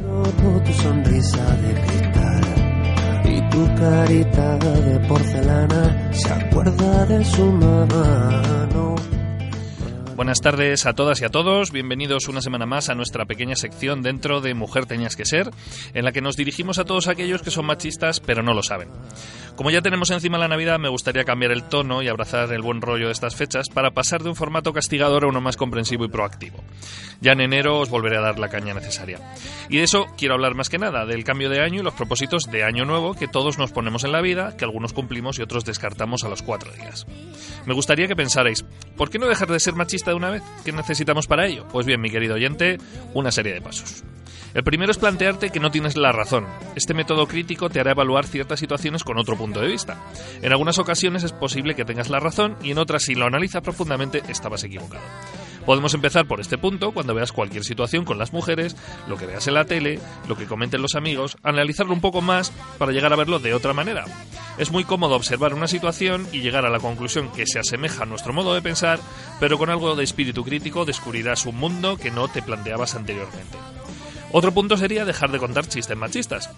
Buenas tardes a todas y a todos, bienvenidos una semana más a nuestra pequeña sección dentro de Mujer Tenías que Ser, en la que nos dirigimos a todos aquellos que son machistas pero no lo saben. Como ya tenemos encima la Navidad, me gustaría cambiar el tono y abrazar el buen rollo de estas fechas para pasar de un formato castigador a uno más comprensivo y proactivo. Ya en enero os volveré a dar la caña necesaria. Y de eso quiero hablar más que nada, del cambio de año y los propósitos de año nuevo que todos nos ponemos en la vida, que algunos cumplimos y otros descartamos a los cuatro días. Me gustaría que pensarais, ¿por qué no dejar de ser machista de una vez? ¿Qué necesitamos para ello? Pues bien, mi querido oyente, una serie de pasos. El primero es plantearte que no tienes la razón. Este método crítico te hará evaluar ciertas situaciones con otro punto de vista. En algunas ocasiones es posible que tengas la razón y en otras, si lo analizas profundamente, estabas equivocado. Podemos empezar por este punto cuando veas cualquier situación con las mujeres, lo que veas en la tele, lo que comenten los amigos, analizarlo un poco más para llegar a verlo de otra manera. Es muy cómodo observar una situación y llegar a la conclusión que se asemeja a nuestro modo de pensar, pero con algo de espíritu crítico descubrirás un mundo que no te planteabas anteriormente. Otro punto sería dejar de contar chistes machistas.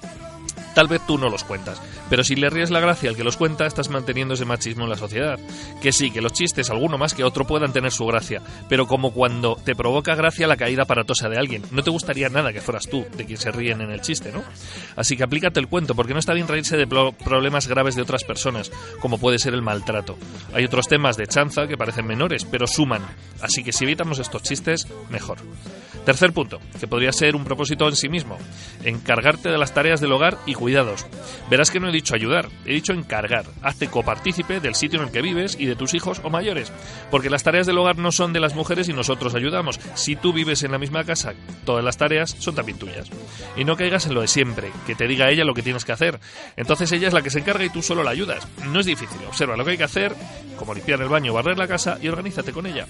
Tal vez tú no los cuentas, pero si le ríes la gracia al que los cuenta, estás manteniendo ese machismo en la sociedad. Que sí, que los chistes, alguno más que otro, puedan tener su gracia, pero como cuando te provoca gracia la caída aparatosa de alguien. No te gustaría nada que fueras tú de quien se ríen en el chiste, ¿no? Así que aplícate el cuento, porque no está bien reírse de pro- problemas graves de otras personas, como puede ser el maltrato. Hay otros temas de chanza que parecen menores, pero suman. Así que si evitamos estos chistes, mejor. Tercer punto, que podría ser un propósito en sí mismo, encargarte de las tareas del hogar y cuidados. Verás que no he dicho ayudar, he dicho encargar. Hazte copartícipe del sitio en el que vives y de tus hijos o mayores, porque las tareas del hogar no son de las mujeres y nosotros ayudamos. Si tú vives en la misma casa, todas las tareas son también tuyas. Y no caigas en lo de siempre, que te diga ella lo que tienes que hacer. Entonces ella es la que se encarga y tú solo la ayudas. No es difícil, observa lo que hay que hacer, como limpiar el baño barrer la casa y organízate con ella.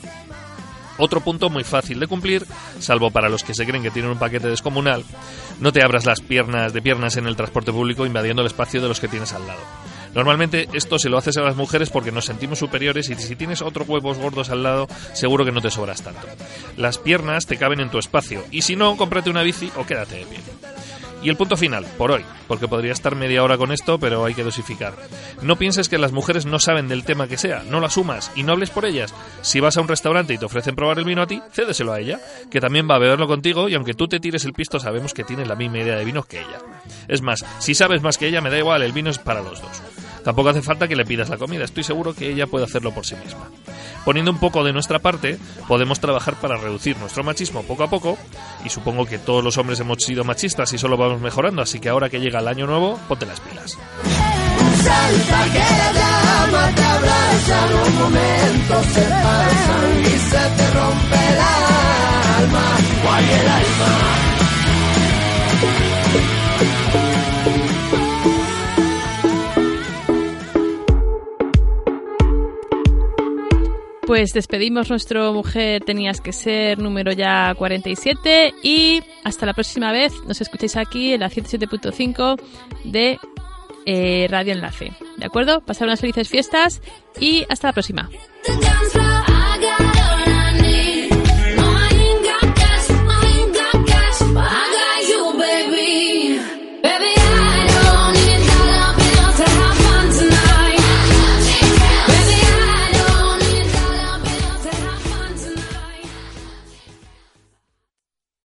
Otro punto muy fácil de cumplir, salvo para los que se creen que tienen un paquete descomunal, no te abras las piernas de piernas en el transporte público invadiendo el espacio de los que tienes al lado. Normalmente esto se lo haces a las mujeres porque nos sentimos superiores y si tienes otros huevos gordos al lado, seguro que no te sobras tanto. Las piernas te caben en tu espacio y si no, cómprate una bici o quédate de pie. Y el punto final, por hoy, porque podría estar media hora con esto, pero hay que dosificar. No pienses que las mujeres no saben del tema que sea, no lo asumas y no hables por ellas. Si vas a un restaurante y te ofrecen probar el vino a ti, cédeselo a ella, que también va a beberlo contigo y aunque tú te tires el pisto sabemos que tienes la misma idea de vinos que ella. Es más, si sabes más que ella, me da igual, el vino es para los dos. Tampoco hace falta que le pidas la comida, estoy seguro que ella puede hacerlo por sí misma. Poniendo un poco de nuestra parte, podemos trabajar para reducir nuestro machismo poco a poco, y supongo que todos los hombres hemos sido machistas y solo vamos mejorando, así que ahora que llega el año nuevo, ponte las pilas. Pues despedimos nuestro Mujer Tenías que Ser número ya 47 y hasta la próxima vez nos escucháis aquí en la 107.5 de eh, Radio Enlace. ¿De acuerdo? Pasar unas felices fiestas y hasta la próxima.